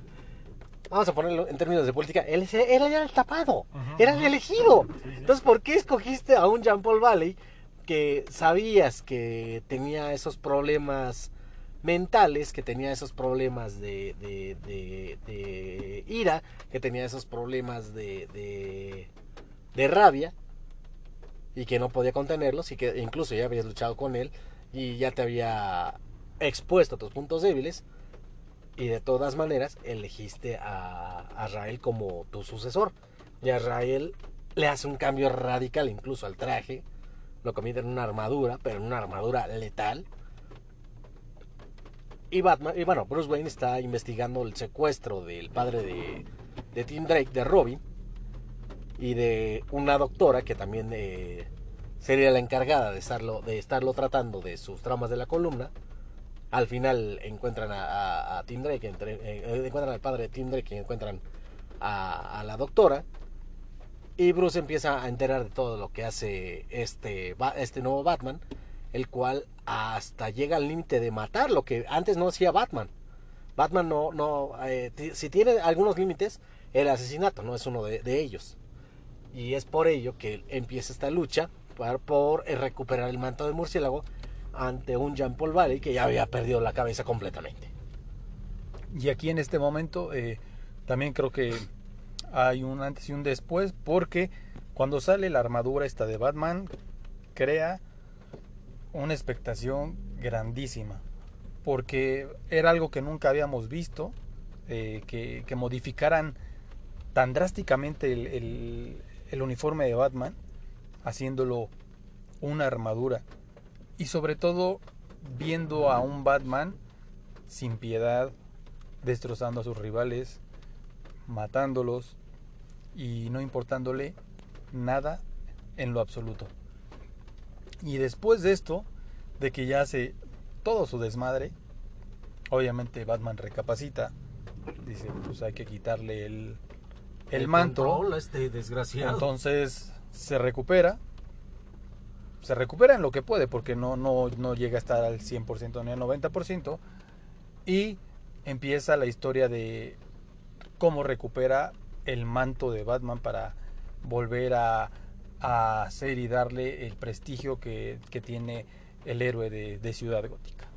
Vamos a ponerlo en términos de política, él era ya el tapado, era el elegido. Entonces, ¿por qué escogiste a un Jean Paul Valley que sabías que tenía esos problemas mentales, que tenía esos problemas de, de, de, de ira, que tenía esos problemas de, rabia y que no podía contenerlos y que incluso ya habías luchado con él y ya te había expuesto a tus puntos débiles y de todas maneras elegiste a, a como tu sucesor. Y a Rael le hace un cambio radical incluso al traje lo convierte en una armadura pero en una armadura letal y Batman y bueno Bruce Wayne está investigando el secuestro del padre de, de Tim Drake de Robin y de una doctora que también eh, sería la encargada de estarlo, de estarlo tratando de sus traumas de la columna. Al final encuentran a, a, Tim Drake, eh, encuentran al padre de Tim Drake y encuentran a, a, la doctora. Y Bruce empieza a enterar de todo lo que hace este, este nuevo Batman, el cual hasta llega al límite de matar, lo que antes no hacía Batman. Batman no, no eh, si tiene algunos límites, el asesinato no es uno de, ellos. Y es por ello que empieza esta lucha por, recuperar el manto de murciélago ante un Jean Paul Valley que ya había perdido la cabeza completamente. Y aquí en este momento eh, también creo que hay un antes y un después porque cuando sale la armadura esta de Batman crea una expectación grandísima porque era algo que nunca habíamos visto eh, que, que, modificaran tan drásticamente el, el, el uniforme de Batman, haciéndolo una armadura. Y sobre todo viendo a un Batman sin piedad, destrozando a sus rivales, matándolos y no importándole nada en lo absoluto. Y después de esto, de que ya hace todo su desmadre, obviamente Batman recapacita, dice, pues hay que quitarle el, el, el manto. Este desgraciado. Entonces se recupera. Se recupera en lo que puede, porque no, no, no llega a estar al 100% ni al 90%. Y empieza la historia de cómo recupera el manto de Batman para volver a, hacer y darle el prestigio que, tiene el héroe de, de, Ciudad Gótica.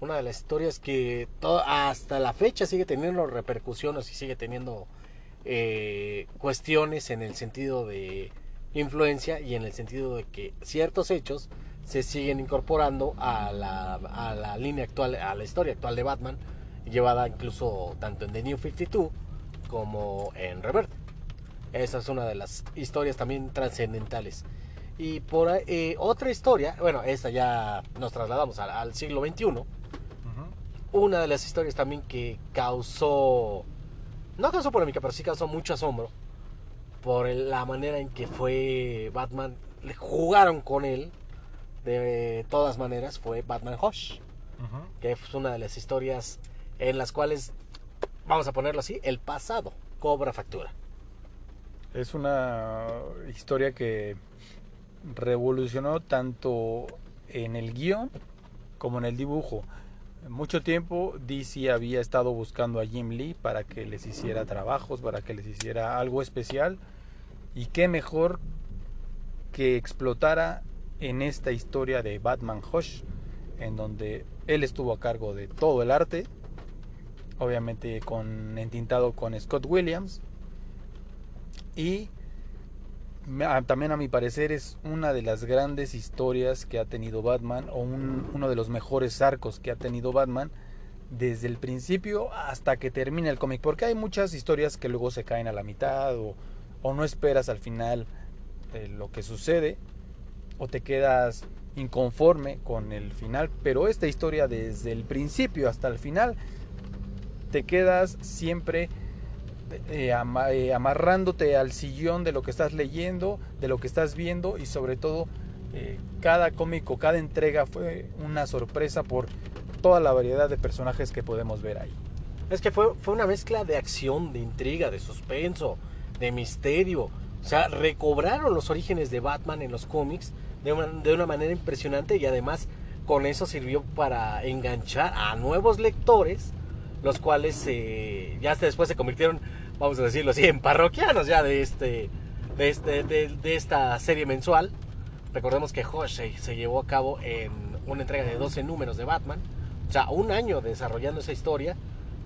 Una de las historias que hasta la fecha sigue teniendo repercusiones y sigue teniendo eh, cuestiones en el sentido de influencia y en el sentido de que ciertos hechos se siguen incorporando a la línea actual, a la historia actual de Batman, llevada incluso tanto en The New 52 como en Revert. Esa es una de las historias también trascendentales. Y por eh, otra historia, bueno, esta ya nos trasladamos al, al siglo XXI. Uh -huh. Una de las historias también que causó no causó polémica, pero sí causó mucho asombro por la manera en que fue Batman, le jugaron con él de todas maneras, fue Batman Hush, uh -huh. que es una de las historias en las cuales, vamos a ponerlo así, el pasado cobra factura. Es una historia que revolucionó tanto en el guion como en el dibujo mucho tiempo DC había estado buscando a Jim Lee para que les hiciera trabajos, para que les hiciera algo especial. Y qué mejor que explotara en esta historia de Batman Hush, en donde él estuvo a cargo de todo el arte, obviamente con entintado con Scott Williams. Y también a mi parecer es una de las grandes historias que ha tenido Batman o un, uno de los mejores arcos que ha tenido Batman desde el principio hasta que termina el cómic porque hay muchas historias que luego se caen a la mitad o, o no esperas al final lo que sucede o te quedas inconforme con el final pero esta historia desde el principio hasta el final te quedas siempre eh, eh, amarrándote al sillón de lo que estás leyendo, de lo que estás viendo y sobre todo eh, cada cómico, cada entrega fue una sorpresa por toda la variedad de personajes que podemos ver ahí. Es que fue, fue una mezcla de acción, de intriga, de suspenso, de misterio. O sea, recobraron los orígenes de Batman en los cómics de una, de una manera impresionante y además con eso sirvió para enganchar a nuevos lectores los cuales eh, ya después se convirtieron, vamos a decirlo así, en parroquianos ya de este, de, este, de, de esta serie mensual, Recordemos que Hush se, llevó a cabo en una entrega de 12 números de Batman, o sea, un año desarrollando esa historia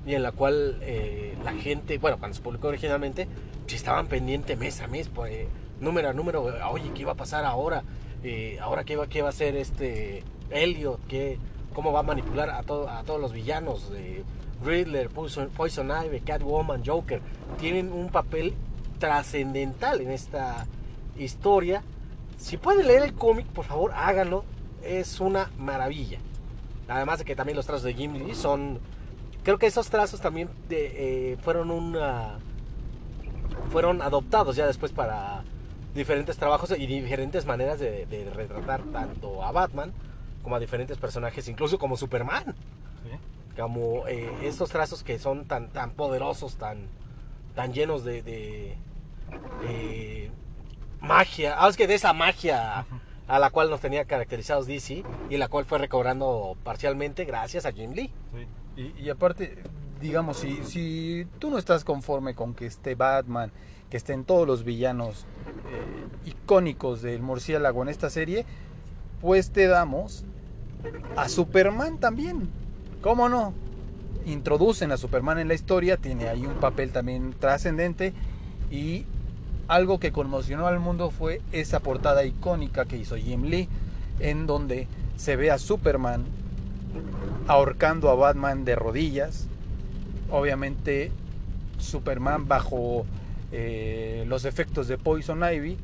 y en la cual eh, la gente, bueno, cuando se publicó originalmente, pues estaban pendientes mes a mes, pues, eh, número a número, oye, ¿qué iba a pasar ahora? Eh, ahora qué va, qué va a hacer este Elliot, ¿Qué, cómo va a manipular a, todo, a todos los villanos Riddler, Poison, Poison Ivy, Catwoman, Joker, tienen un papel trascendental en esta historia. Si pueden leer el cómic, por favor, háganlo. Es una maravilla. Además de que también los trazos de Jim Lee son... Creo que esos trazos también eh, fueron. Fueron adoptados ya después para diferentes trabajos y diferentes maneras de, retratar tanto a Batman como a diferentes personajes, incluso como Superman. Como eh, estos trazos que son tan, tan poderosos, tan, tan llenos de, de magia. Ah, es que de esa magia a la cual nos tenía caracterizados DC y la cual fue recobrando parcialmente gracias a Jim Lee. Sí. Y, y, aparte, digamos, si, si tú no estás conforme con que esté Batman, que estén todos los villanos eh, icónicos del murciélago en esta serie, pues te damos a Superman también. ¿Cómo no? Introducen a Superman en la historia, tiene ahí un papel también trascendente y algo que conmocionó al mundo fue esa portada icónica que hizo Jim Lee, en donde se ve a Superman ahorcando a Batman de rodillas. Obviamente Superman bajo eh, los efectos de Poison Ivy,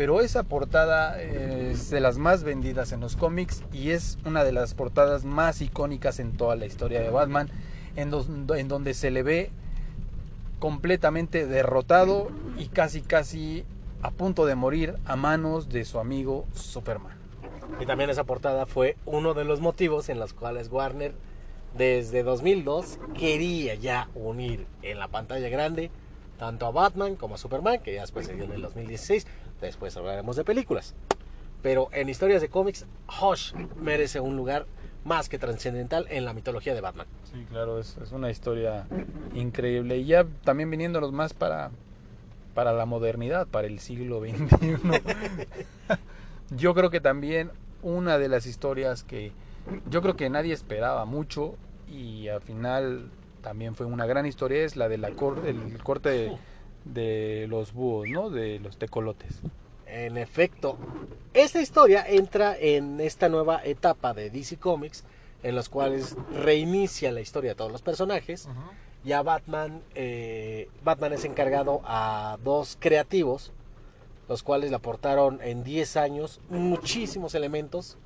pero esa portada es de las más vendidas en los cómics y es una de las portadas más icónicas en toda la historia de Batman, en, en donde se le ve completamente derrotado y casi casi a punto de morir a manos de su amigo Superman. Y también esa portada fue uno de los motivos en los cuales Warner desde 2002 quería ya unir en la pantalla grande tanto a Batman como a Superman, que ya después se dio en el 2016, después hablaremos de películas. Pero en historias de cómics, Hush merece un lugar más que trascendental en la mitología de Batman. Sí, claro, es, una historia increíble. Y ya también viniéndonos más para, para la modernidad, para el siglo XXI. <laughs> yo creo que también una de las historias que yo creo que nadie esperaba mucho y al final también fue una gran historia es la de la cor el corte de, de los búhos, ¿no? De los tecolotes. En efecto, esta historia entra en esta nueva etapa de DC Comics, en los cuales reinicia la historia de todos los personajes. Uh -huh. Ya Batman, eh, Batman es encargado a dos creativos, los cuales le aportaron en 10 años muchísimos elementos,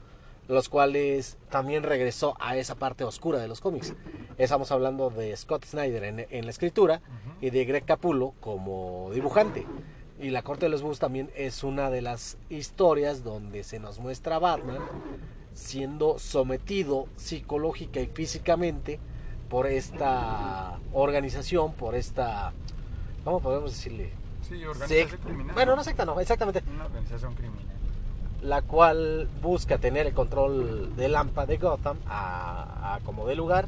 los cuales también regresó a esa parte oscura de los cómics. Estamos hablando de Scott Snyder en, en la escritura uh -huh. y de Greg Capullo como dibujante. Y La Corte de los Búhos también es una de las historias donde se nos muestra a Batman siendo sometido psicológica y físicamente por esta organización, por esta, ¿cómo podemos decirle? Sí, organización criminal. Bueno, no secta, no, exactamente. Una organización criminal. La cual busca tener el control del AMPA de Gotham a, como de lugar.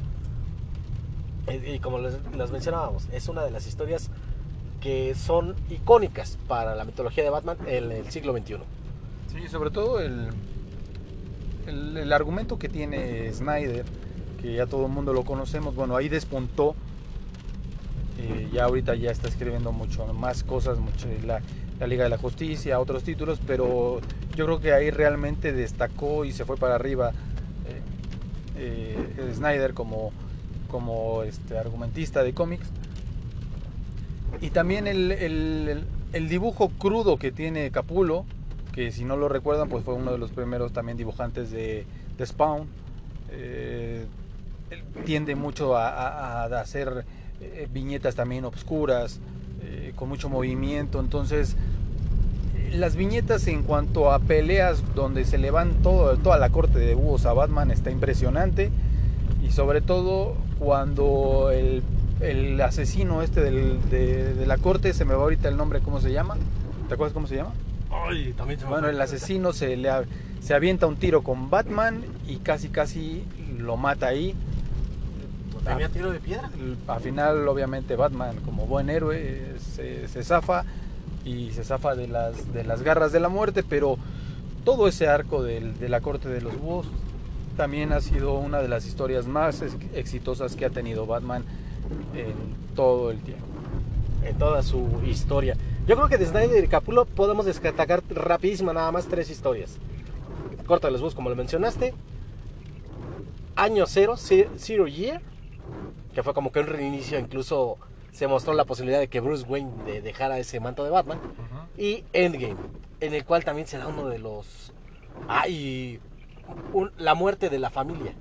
Y, y como les, mencionábamos, es una de las historias que son icónicas para la mitología de Batman en el siglo XXI. Sí, sobre todo el, el, el, argumento que tiene Snyder, que ya todo el mundo lo conocemos, bueno, ahí despuntó, eh, ya ahorita ya está escribiendo mucho más cosas, mucho, la, la, Liga de la Justicia, otros títulos, pero yo creo que ahí realmente destacó y se fue para arriba eh, eh, Snyder como, como este, argumentista de cómics y también el, el, dibujo crudo que tiene Capulo, que si no lo recuerdan, pues fue uno de los primeros también dibujantes de, de Spawn. Eh, tiende mucho a, a, a hacer eh, viñetas también obscuras, con mucho movimiento. Entonces, las viñetas en cuanto a peleas donde se le van todo, toda la corte de búhos a Batman está impresionante. Y sobre todo cuando el el asesino este del, de, de, la corte, se me va ahorita el nombre, ¿cómo se llama? ¿Te acuerdas cómo se llama? Ay, también se me bueno, el asesino se le se avienta un tiro con Batman y casi casi lo mata ahí. ¿Tenía tiro de piedra? Al final, obviamente, Batman, como buen héroe, se, se zafa y se zafa de las, de las garras de la muerte, pero todo ese arco de la corte de los búhos también ha sido una de las historias más ex- exitosas que ha tenido Batman en todo el tiempo. en toda su historia. Yo creo que de Snyder y Capullo podemos destacar rapidísimo nada más tres historias. Corta de los bus, como lo mencionaste. Año cero, ze- Zero Year, que fue como que un reinicio, incluso se mostró la posibilidad de que Bruce Wayne de- dejara ese manto de Batman. Y Endgame, en el cual también se da uno de los... Ah, y un- la muerte de la familia,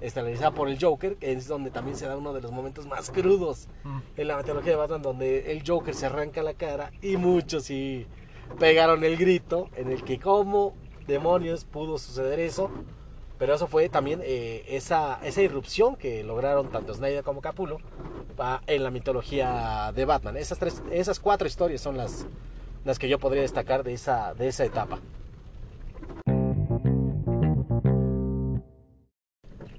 estelarizada por el Joker, que es donde también se da uno de los momentos más crudos en la mitología de Batman, donde el Joker se arranca la cara y muchos sí pegaron el grito en el que cómo demonios pudo suceder eso. Pero eso fue también eh, esa, esa irrupción que lograron tanto Snyder como Capullo pa- en la mitología de Batman. Esas, tres, esas cuatro historias son las, las que yo podría destacar de esa, de esa etapa.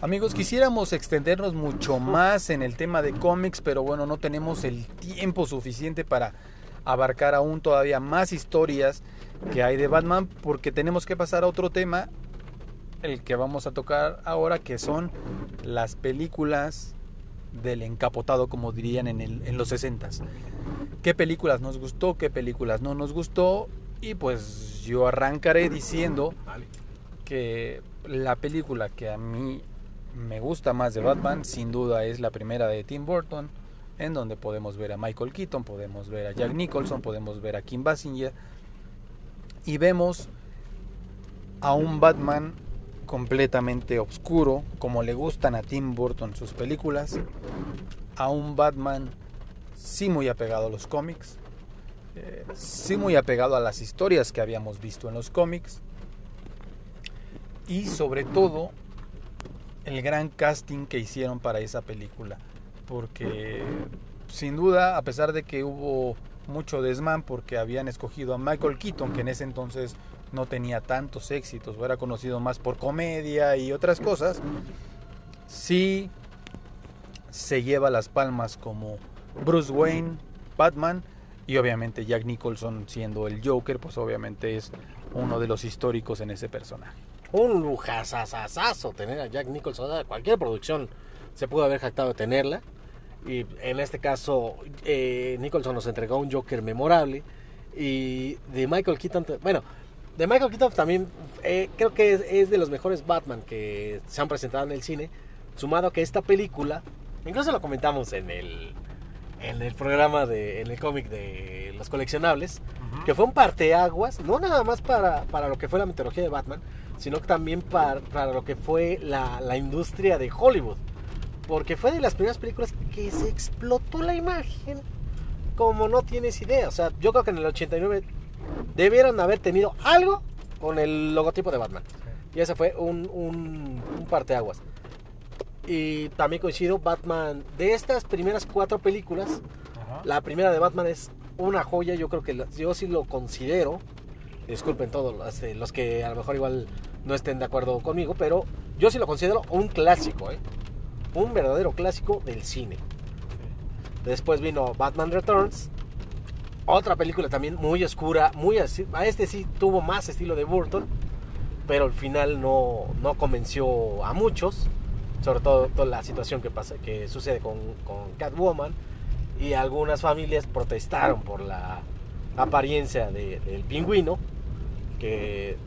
Amigos, quisiéramos extendernos mucho más en el tema de cómics, pero bueno, no tenemos el tiempo suficiente para abarcar aún todavía más historias que hay de Batman, porque tenemos que pasar a otro tema, el que vamos a tocar ahora, que son las películas del encapotado, como dirían en, el- en los 60 ¿Qué películas nos gustó? ¿Qué películas no nos gustó? Y pues yo arrancaré diciendo que la película que a mí me gusta más de Batman, sin duda es la primera de Tim Burton, en donde podemos ver a Michael Keaton, podemos ver a Jack Nicholson, podemos ver a Kim Basinger, y vemos a un Batman completamente oscuro, como le gustan a Tim Burton sus películas, a un Batman sí muy apegado a los cómics, eh, sí muy apegado a las historias que habíamos visto en los cómics, y sobre todo el gran casting que hicieron para esa película. Porque sin duda, a pesar de que hubo mucho desmán porque habían escogido a Michael Keaton, que en ese entonces no tenía tantos éxitos, o era conocido más por comedia y otras cosas, sí se lleva las palmas como Bruce Wayne, Batman y obviamente Jack Nicholson siendo el Joker, pues obviamente es uno de los históricos en ese personaje. Un lujazazazazo tener a Jack Nicholson. Cualquier producción se pudo haber jactado de tenerla. Y en este caso, eh, Nicholson nos entregó un Joker memorable. Y de Michael Keaton, bueno, de Michael Keaton también eh, creo que es, es de los mejores Batman que se han presentado en el cine. Sumado a que esta película, incluso lo comentamos en el, en el programa, de, en el cómic de los coleccionables, que fue un parteaguas, no nada más para, para lo que fue la mitología de Batman, sino también para, para lo que fue la, la industria de Hollywood. Porque fue de las primeras películas que se explotó la imagen como no tienes idea. O sea, yo creo que en el 89 debieron haber tenido algo con el logotipo de Batman. Y ese fue un, un, un parteaguas. Y también coincido, Batman, de estas primeras cuatro películas, la primera de Batman es una joya, yo creo que yo sí lo considero. Disculpen todos los, eh, los que a lo mejor igual no estén de acuerdo conmigo, pero yo sí lo considero un clásico, ¿eh? un verdadero clásico del cine. Después vino Batman Returns, otra película también muy oscura, muy así, a este sí tuvo más estilo de Burton, pero al final no, no convenció a muchos, sobre todo la situación que pasa, que sucede con, Catwoman y algunas familias protestaron por la apariencia de- del pingüino que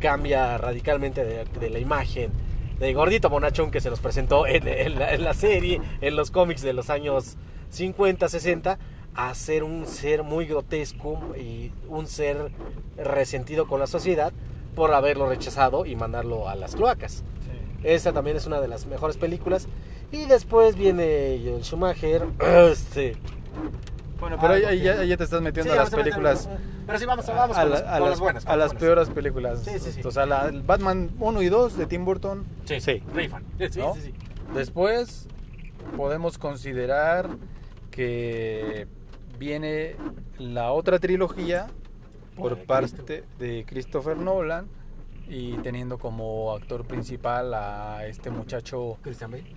cambia radicalmente de, la imagen de gordito bonachón que se nos presentó en, en la serie, en los cómics de los años 50, 60, a ser un ser muy grotesco y un ser resentido con la sociedad por haberlo rechazado y mandarlo a las cloacas. Esta también es una de las mejores películas. Y después viene Joel Schumacher. <clears throat> Este, Bueno, pero Ah, ahí, ahí ya, ahí ya te estás metiendo Sí, a las meter- películas. Pero sí, vamos, vamos a, con, la- a con las, las buenas. con a las buenas. peores películas. Sí, sí, sí. O sea, la, el Batman 1 y 2 de Tim Burton. Sí, sí. rifan. <laughs> Sí, ¿no? sí, sí. Después podemos considerar que viene la otra trilogía por parte de Christopher Nolan y teniendo como actor principal a este muchacho Christian Bale.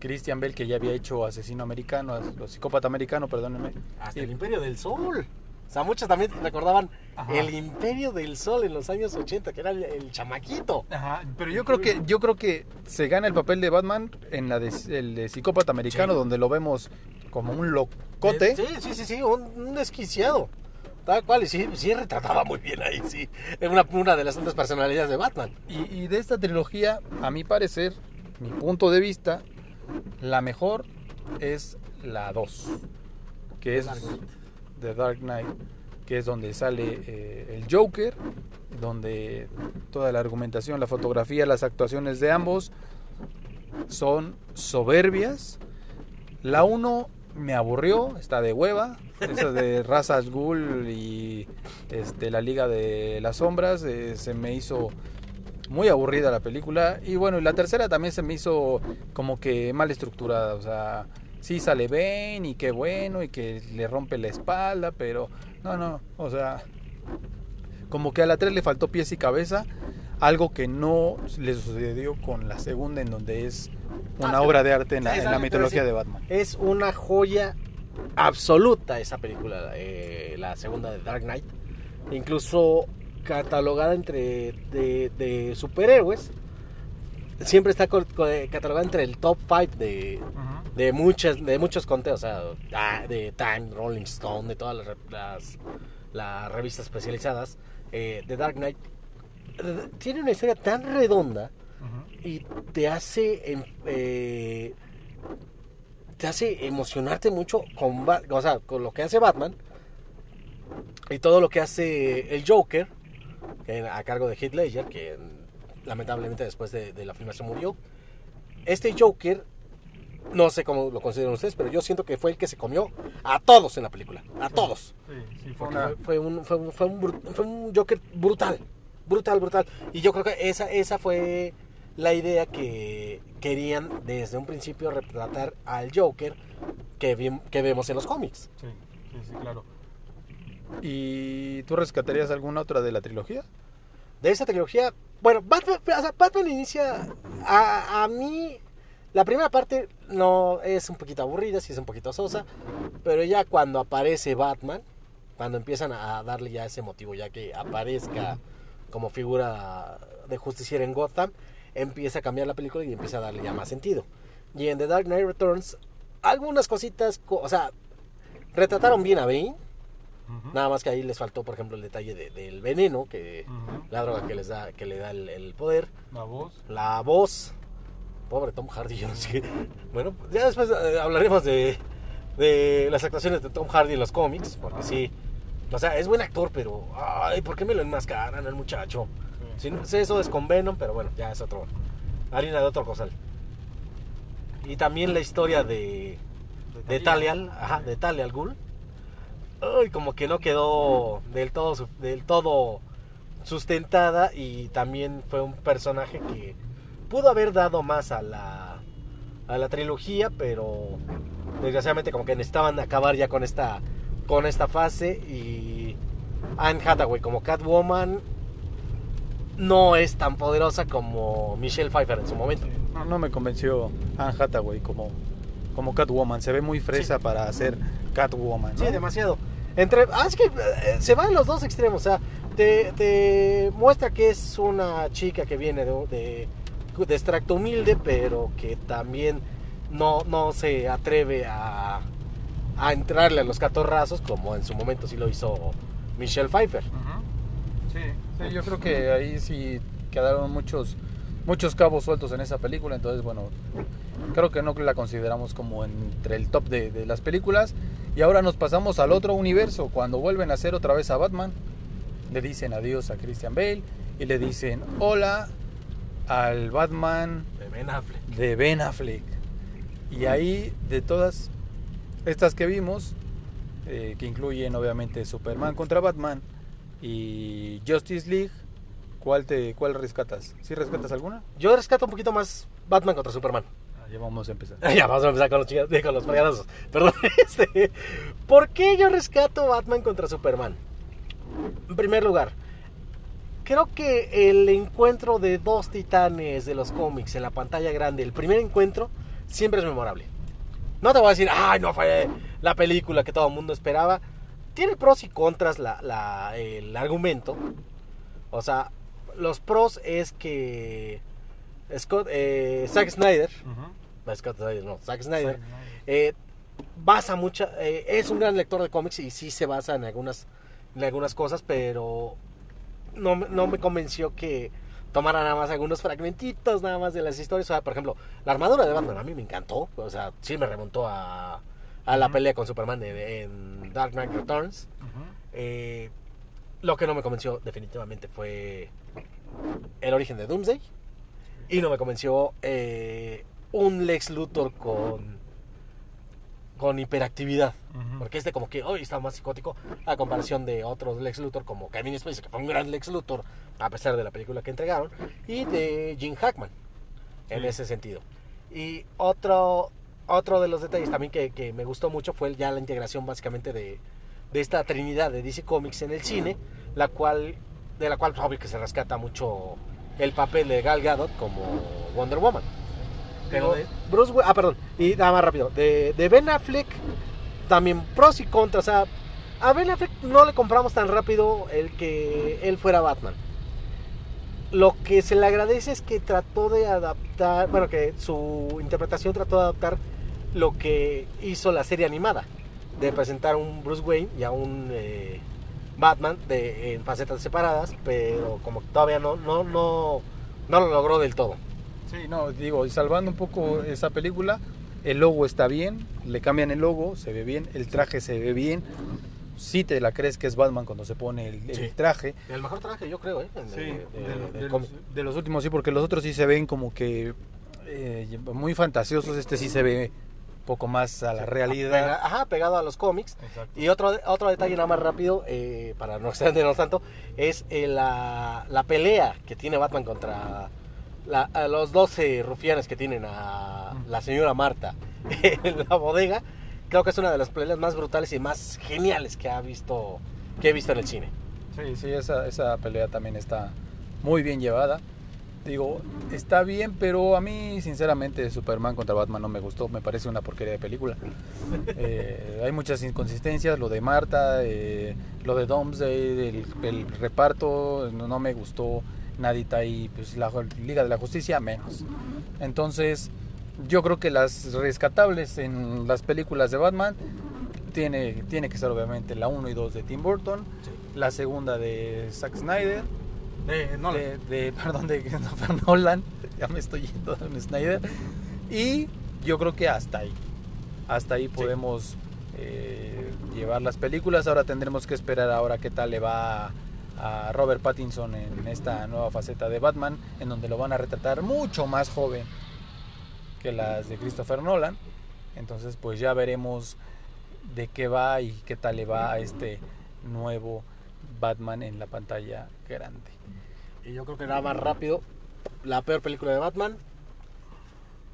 Christian Bell que ya había hecho Asesino Americano, Psicópata Americano, perdónenme. Hasta Y- el Imperio del Sol. Sea, muchos también recordaban Ajá. el Imperio del Sol en los años 80, que era el, el chamaquito. Ajá, pero yo creo que yo creo que se gana el papel de Batman en la de, el de psicópata americano Sí. donde lo vemos como un locote. Sí, sí, sí, sí, un, un desquiciado. Tal cual, y sí, sí retrataba muy bien ahí, sí. Es una, una de las tantas personalidades de Batman. Y, y de esta trilogía, a mi parecer, mi punto de vista, la mejor es la 2, que es. The Dark Knight, que es donde sale eh, el Joker, donde toda la argumentación, la fotografía, las actuaciones de ambos son soberbias. La 1 me aburrió, está de hueva, esa de <laughs> Razas Ghoul y este, la Liga de las Sombras, eh, se me hizo muy aburrida la película. Y bueno, y la tercera también se me hizo como que mal estructurada, o sea, sí sale Ben y qué bueno y que le rompe la espalda, pero no, no, o sea, como que a la 3 le faltó pies y cabeza, algo que no le sucedió con la segunda en donde es una Ah, obra de arte en la, en mitología de Batman. Es una joya absoluta esa película, eh, la segunda de Dark Knight. Incluso catalogada entre de, de superhéroes. Siempre está catalogada entre el top 5 de, de muchas de muchos conteos, o sea, ah, de Time, Rolling Stone, de todas las, las, las revistas especializadas. Eh, The Dark Knight tiene una historia tan redonda y te hace eh, te hace emocionarte mucho con, o sea, con lo que hace Batman y todo lo que hace el Joker a cargo de Heath Ledger que lamentablemente después de, de la filmación murió este Joker no sé cómo lo consideran ustedes pero yo siento que fue el que se comió a todos en la película a todos Sí, sí, fue una- fue, un, fue, un, fue, un bru- fue un Joker brutal. Brutal, brutal. Y yo creo que esa, esa fue la idea que querían desde un principio retratar al Joker que, vi- que vemos en los cómics. Sí, sí, sí, claro. ¿Y tú rescatarías alguna otra de la trilogía? De esa trilogía, bueno, Batman, o sea, Batman inicia a, a mí. La primera parte no es un poquito aburrida, sí es un poquito sosa, pero ya cuando aparece Batman, cuando empiezan a darle ya ese motivo, ya que aparezca como figura de justiciera en Gotham, empieza a cambiar la película y empieza a darle ya más sentido. Y en The Dark Knight Returns, algunas cositas, co- o sea, retrataron bien a Bane, nada más que ahí les faltó, por ejemplo, el detalle de- del veneno, que la droga que les da, que le da el, el poder, La voz. la voz, pobre Tom Hardy, yo no sé. Bueno, ya después eh, hablaremos de, de las actuaciones de Tom Hardy en los cómics, porque sí, o sea, es buen actor, pero, ay, ¿por qué me lo enmascaran al muchacho? Si no sé, eso es con Venom, pero bueno, ya es otro, harina de otro cosal. Y también la historia de, de Talial, ajá, de Talia al Ghul. Ay, como que no quedó del todo, del todo sustentada y también fue un personaje que pudo haber dado más a la, a la trilogía, pero desgraciadamente como que necesitaban acabar ya con esta, con esta fase y Anne Hathaway como Catwoman no es tan poderosa como Michelle Pfeiffer en su momento. No, no me convenció Anne Hathaway como, como Catwoman. Se ve muy fresa para hacer Catwoman. ¿no? Sí, demasiado. Entre, ah, es que eh, se van los dos extremos. O sea, te, te muestra que es una chica que viene de, de, de extracto humilde, pero que también no, no se atreve a, a entrarle a los catorrazos como en su momento sí lo hizo Michelle Pfeiffer. Ujú. Sí, sí, yo creo que ahí sí quedaron muchos muchos cabos sueltos en esa película, entonces bueno, creo que no la consideramos como entre el top de, de las películas. Y ahora nos pasamos al otro universo, cuando vuelven a hacer otra vez a Batman, le dicen adiós a Christian Bale y le dicen hola al Batman De Ben Affleck. de Ben Affleck. Y ahí, de todas estas que vimos, eh, que incluyen obviamente Superman contra Batman y Justice League, ¿cuál, te, cuál rescatas? ¿Sí rescatas alguna? Yo rescato un poquito más Batman contra Superman. Ah, ya vamos a empezar. <laughs> Ya vamos a empezar con los, chingados- con los fregadazos. Perdón. <laughs> Este, ¿Por qué yo rescato Batman contra Superman? En primer lugar, creo que el encuentro de dos titanes de los cómics en la pantalla grande, el primer encuentro, siempre es memorable. No te voy a decir, ay, no fue la película que todo el mundo esperaba, tiene pros y contras la, la- el argumento. O sea, los pros es que Scott, eh, Zack Snyder, no, Scott Snyder, no, Zack Snyder, eh, basa mucha, eh, es un gran lector de cómics y sí se basa en algunas, en algunas cosas, pero no, me- no me convenció que tomara nada más algunos fragmentitos nada más de las historias. O sea, por ejemplo, la armadura de Batman a mí me encantó, o sea, sí me remontó a, a la pelea con Superman en, en Dark Knight Returns. Eh, lo que no me convenció definitivamente fue el origen de Doomsday. Y no me convenció eh, un Lex Luthor con, con hiperactividad. Porque este como que hoy está más psicótico a comparación de otros Lex Luthor como Kevin Spacey, que fue un gran Lex Luthor a pesar de la película que entregaron, y de Jim Hackman en ese sentido. Y otro, otro de los detalles también que, que me gustó mucho fue ya la integración básicamente de, de esta trinidad de DC Comics en el cine, la cual, de la cual obvio que se rescata mucho el papel de Gal Gadot como Wonder Woman. Pero de Bruce Wayne, ah, perdón, y nada más rápido, de, de Ben Affleck, también pros y contras, o sea, a Ben Affleck no le compramos tan rápido el que él fuera Batman. Lo que se le agradece es que trató de adaptar, bueno, que su interpretación trató de adaptar lo que hizo la serie animada, de presentar a un Bruce Wayne y a un eh, Batman de, en facetas separadas, pero como todavía no, no, no, no lo logró del todo. Sí, no, digo, y salvando un poco esa película, el logo está bien, le cambian el logo, se ve bien, el traje se ve bien. Sí te la crees que es Batman cuando se pone el, el Sí. traje. El mejor traje, yo creo, ¿eh? De- Sí, de- de, de- de del los, cómic. de los últimos sí, porque los otros sí se ven como que eh, muy fantasiosos. Este sí se ve un poco más a la realidad. ajá, pegado a los cómics. Exacto. Y otro, otro detalle nada más rápido, eh, para no <laughs> extendernos tanto, es eh, la, la pelea que tiene Batman contra la- a los 12 rufianes que tienen a la señora Marta <laughs> en la bodega. Creo que es una de las peleas más brutales y más geniales que ha visto que he visto en el cine. Sí, sí, esa, esa pelea también está muy bien llevada. Digo, está bien, pero a mí, sinceramente, Superman contra Batman no me gustó. Me parece una porquería de película. <laughs> Eh, hay muchas inconsistencias. Lo de Marta, eh, lo de Domsday, el, el reparto, no, no me gustó. Nadita ahí, pues la Liga de la Justicia, menos. Entonces, yo creo que las rescatables en las películas de Batman tiene, tiene que ser obviamente la 1 y 2 de Tim Burton, la segunda de Zack Snyder, de, de- perdón, de <laughs> Christopher Nolan, ya me estoy yendo de Snyder, y yo creo que hasta ahí, hasta ahí podemos eh, llevar las películas, ahora tendremos que esperar ahora qué tal le va a Robert Pattinson en esta nueva faceta de Batman, en donde lo van a retratar mucho más joven que las de Christopher Nolan, entonces pues ya veremos de qué va y qué tal le va a este nuevo Batman en la pantalla grande. Y yo creo que nada más rápido, la peor película de Batman,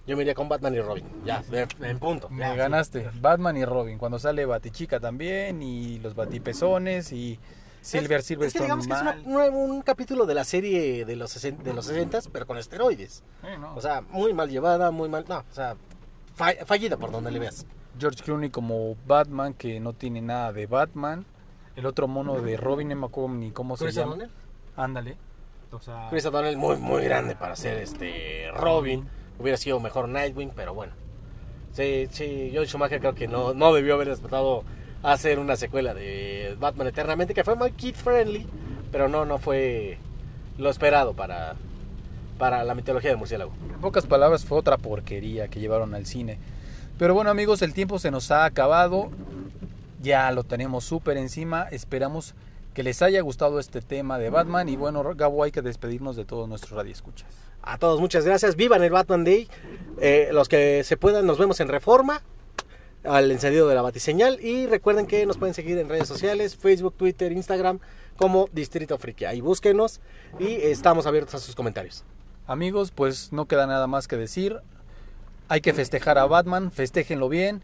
yo me iría con Batman y Robin. Ya, en punto. Me Ya, sí. ganaste. Batman y Robin. Cuando sale Batichica también y los Batipezones y Silver Es- Silverstone Es que digamos que es una- una- un capítulo de la serie de los, sesen- de los 60 pero con esteroides. Eh, no. O sea, muy mal llevada, muy mal. No, o sea, fa- fallida por donde le veas. George Clooney como Batman que no tiene nada de Batman. El otro mono de Robin, no me acuerdo ni cómo se Chris llama. Ándale. O sea, Chris O'Donnell muy, muy grande para ser este Robin. Hubiera sido mejor Nightwing, pero bueno. Sí, sí, John Schumacher creo que no, no debió haber respetado hacer una secuela de Batman Eternamente, que fue muy kid friendly, pero no, no fue lo esperado para, para la mitología del murciélago. En pocas palabras fue otra porquería que llevaron al cine. Pero bueno amigos, el tiempo se nos ha acabado. Ya lo tenemos súper encima. Esperamos que les haya gustado este tema de Batman. Y bueno, Gabo, hay que despedirnos de todos nuestros radioescuchas. A todos muchas gracias, vivan el Batman Day. Eh, los que se puedan, nos vemos en Reforma, al encendido de la batiseñal. Y recuerden que nos pueden seguir en redes sociales, Facebook, Twitter, Instagram, como Distrito Friki. Ahí búsquenos y estamos abiertos a sus comentarios. Amigos, pues no queda nada más que decir. Hay que festejar a Batman, festéjenlo bien.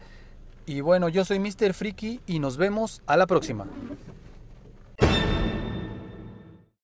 Y bueno, yo soy Mr. Friki y nos vemos a la próxima.